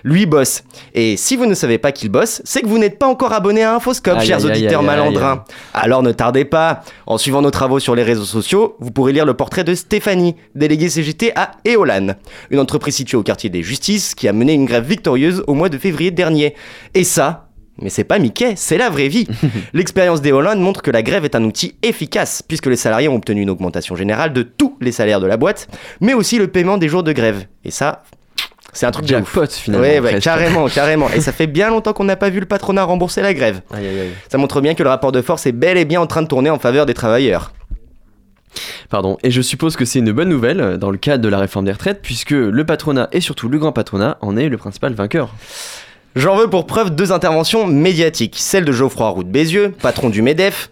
Speaker 11: lui bosse. Et si vous ne savez pas qu'il bosse, c'est que vous n'êtes pas encore abonné à Infoscope,
Speaker 1: Aïe,
Speaker 11: chers
Speaker 1: aïe,
Speaker 11: auditeurs
Speaker 1: aïe,
Speaker 11: malandrins. Alors ne tardez pas. En suivant nos travaux sur les réseaux sociaux, vous pourrez lire le portrait de Stéphanie, déléguée CGT à Eolan, une entreprise située au quartier des Justices qui a mené une grève victorieuse au mois de février dernier. Et ça, mais c'est pas Mickey, c'est la vraie vie. L'expérience des Holland montre que la grève est un outil efficace, puisque les salariés ont obtenu une augmentation générale de tous les salaires de la boîte, mais aussi le paiement des jours de grève. Et ça, c'est un truc de ouf.
Speaker 1: Finalement.
Speaker 11: Ouais, ouais, carrément, carrément. Et ça fait bien longtemps qu'on n'a pas vu le patronat rembourser la grève.
Speaker 1: Aïe, aïe, aïe.
Speaker 11: Ça montre bien que le rapport de force est bel et bien en train de tourner en faveur des travailleurs.
Speaker 1: Pardon. Et je suppose que c'est une bonne nouvelle euh, dans le cadre de la réforme des retraites, puisque le patronat et surtout le grand patronat en est le principal vainqueur.
Speaker 11: J'en veux pour preuve deux interventions médiatiques, celle de Geoffroy Roux de Bézieux, patron du MEDEF,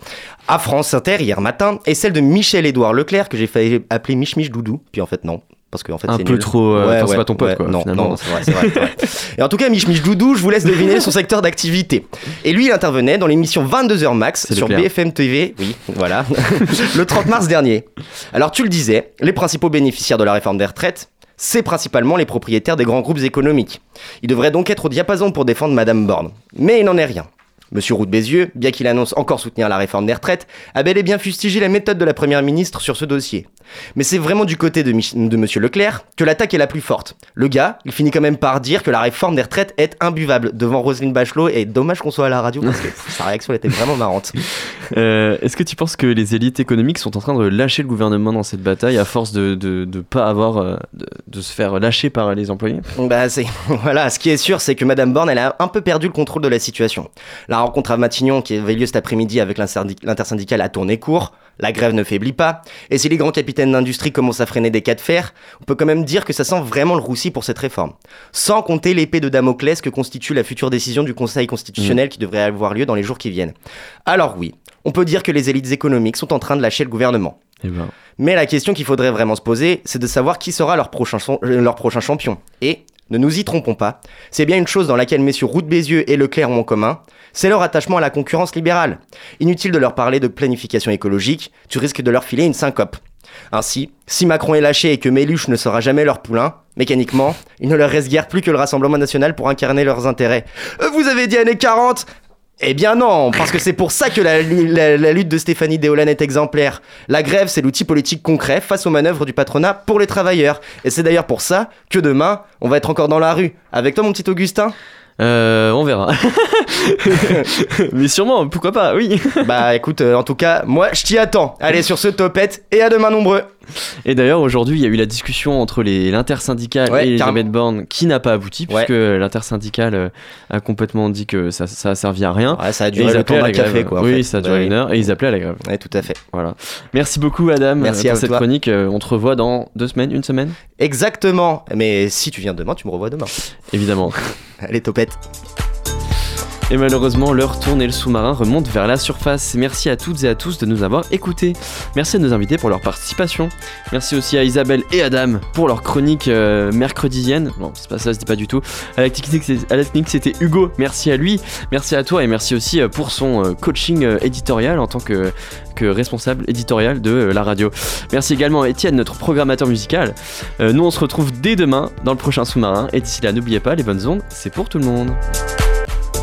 Speaker 11: à France Inter hier matin, et celle de Michel-Édouard Leclerc, que j'ai failli appeler Mich Mich Doudou, puis en fait non. Parce que en fait,
Speaker 1: Un peu
Speaker 11: nul.
Speaker 1: trop, euh, c'est pas ton pote, quoi,
Speaker 11: Non,
Speaker 1: finalement.
Speaker 11: non, c'est vrai, c'est vrai, c'est vrai. Et en tout cas, Mich Mich Doudou, je vous laisse deviner son secteur d'activité. Et lui, il intervenait dans l'émission 22h Max
Speaker 1: C'est
Speaker 11: sur. BFM TV, oui, voilà, le 30 mars dernier. Alors, tu le disais, les principaux bénéficiaires de la réforme des retraites, c'est principalement les propriétaires des grands groupes économiques. Il devrait donc être au diapason pour défendre Madame Borne. Mais il n'en est rien. Monsieur Roux de Bézieux, bien qu'il annonce encore soutenir la réforme des retraites, a bel et bien fustigé la méthode de la Première ministre sur ce dossier. Mais c'est vraiment du côté de, Mich- de Monsieur Leclerc que l'attaque est la plus forte. Le gars, il finit quand même par dire que la réforme des retraites est imbuvable devant Roselyne Bachelot et dommage qu'on soit à la radio parce que sa réaction était vraiment marrante.
Speaker 1: Euh, Est-ce que tu penses que les élites économiques sont en train de lâcher le gouvernement dans cette bataille à force de de pas avoir euh, de, de se faire lâcher par les employés?
Speaker 11: Bah c'est voilà, ce qui est sûr, c'est que Madame Borne, elle a un peu perdu le contrôle de la situation. La rencontre à Matignon qui avait lieu cet après-midi avec l'intersyndi- l'intersyndicale a tourné court. La grève ne faiblit pas. Et si les grands capitaines d'industrie commencent à freiner des cas de fer, on peut quand même dire que ça sent vraiment le roussi pour cette réforme. Sans compter l'épée de Damoclès que constitue la future décision du Conseil constitutionnel qui devrait avoir lieu dans les jours qui viennent. Alors oui, on peut dire que les élites économiques sont en train de lâcher le gouvernement.
Speaker 1: Eh ben,
Speaker 11: Mais la question qu'il faudrait vraiment se poser, c'est de savoir qui sera leur prochain, euh, leur prochain champion. Et, ne nous y trompons pas, c'est bien une chose dans laquelle messieurs Roux de Bézieux et Leclerc ont en commun, c'est leur attachement à la concurrence libérale. Inutile de leur parler de planification écologique, tu risques de leur filer une syncope. Ainsi, si Macron est lâché et que Méluche ne sera jamais leur poulain, mécaniquement, il ne leur reste guère plus que le Rassemblement National pour incarner leurs intérêts. Euh, Vous avez dit années 40 eh bien non, parce que c'est pour ça que la, lutte de Stéphanie Deolan est exemplaire. La grève, c'est l'outil politique concret face aux manœuvres du patronat pour les travailleurs. Et c'est d'ailleurs pour ça que demain, on va être encore dans la rue. Avec toi, mon petit Augustin?
Speaker 1: Euh, on verra. Mais sûrement, pourquoi pas, oui.
Speaker 11: Bah écoute, euh, en tout cas, moi, je t'y attends. Allez, sur ce topette, et à demain nombreux.
Speaker 1: Et d'ailleurs, aujourd'hui, il y a eu la discussion entre l'intersyndicale
Speaker 11: Ouais,
Speaker 1: et. Elisabeth Borne qui n'a pas abouti,
Speaker 11: Ouais.
Speaker 1: puisque l'intersyndicale euh, a complètement dit que ça, ça a servi à rien.
Speaker 11: Ouais, ça a duré le temps d'un café, quoi.
Speaker 1: Oui,
Speaker 11: fait.
Speaker 1: ça a duré
Speaker 11: oui.
Speaker 1: une heure et ils appelaient à la grève.
Speaker 11: Ouais, tout à fait.
Speaker 1: Voilà. Merci beaucoup, Adam,
Speaker 11: Merci
Speaker 1: pour
Speaker 11: à
Speaker 1: cette
Speaker 11: toi.
Speaker 1: chronique. Euh, On te revoit dans deux semaines, une semaine?
Speaker 11: Exactement. Mais si tu viens demain, tu me revois demain.
Speaker 1: Évidemment.
Speaker 11: Allez, topette.
Speaker 1: Et malheureusement, l'heure tourne et le sous-marin remonte vers la surface. Merci à toutes et à tous de nous avoir écoutés. Merci à nos invités pour leur participation. Merci aussi à Isabelle et Adam pour leur chronique euh, mercredienne. Non, c'est pas ça, c'était pas du tout. À la c'était Hugo. Merci à lui. Merci à toi et merci aussi euh, pour son euh, coaching euh, éditorial en tant que, responsable éditorial de la radio. Merci également à Étienne, notre programmateur musical. Nous, on se retrouve dès demain dans le prochain sous-marin. Et d'ici là, n'oubliez pas, les bonnes ondes, c'est pour tout le monde.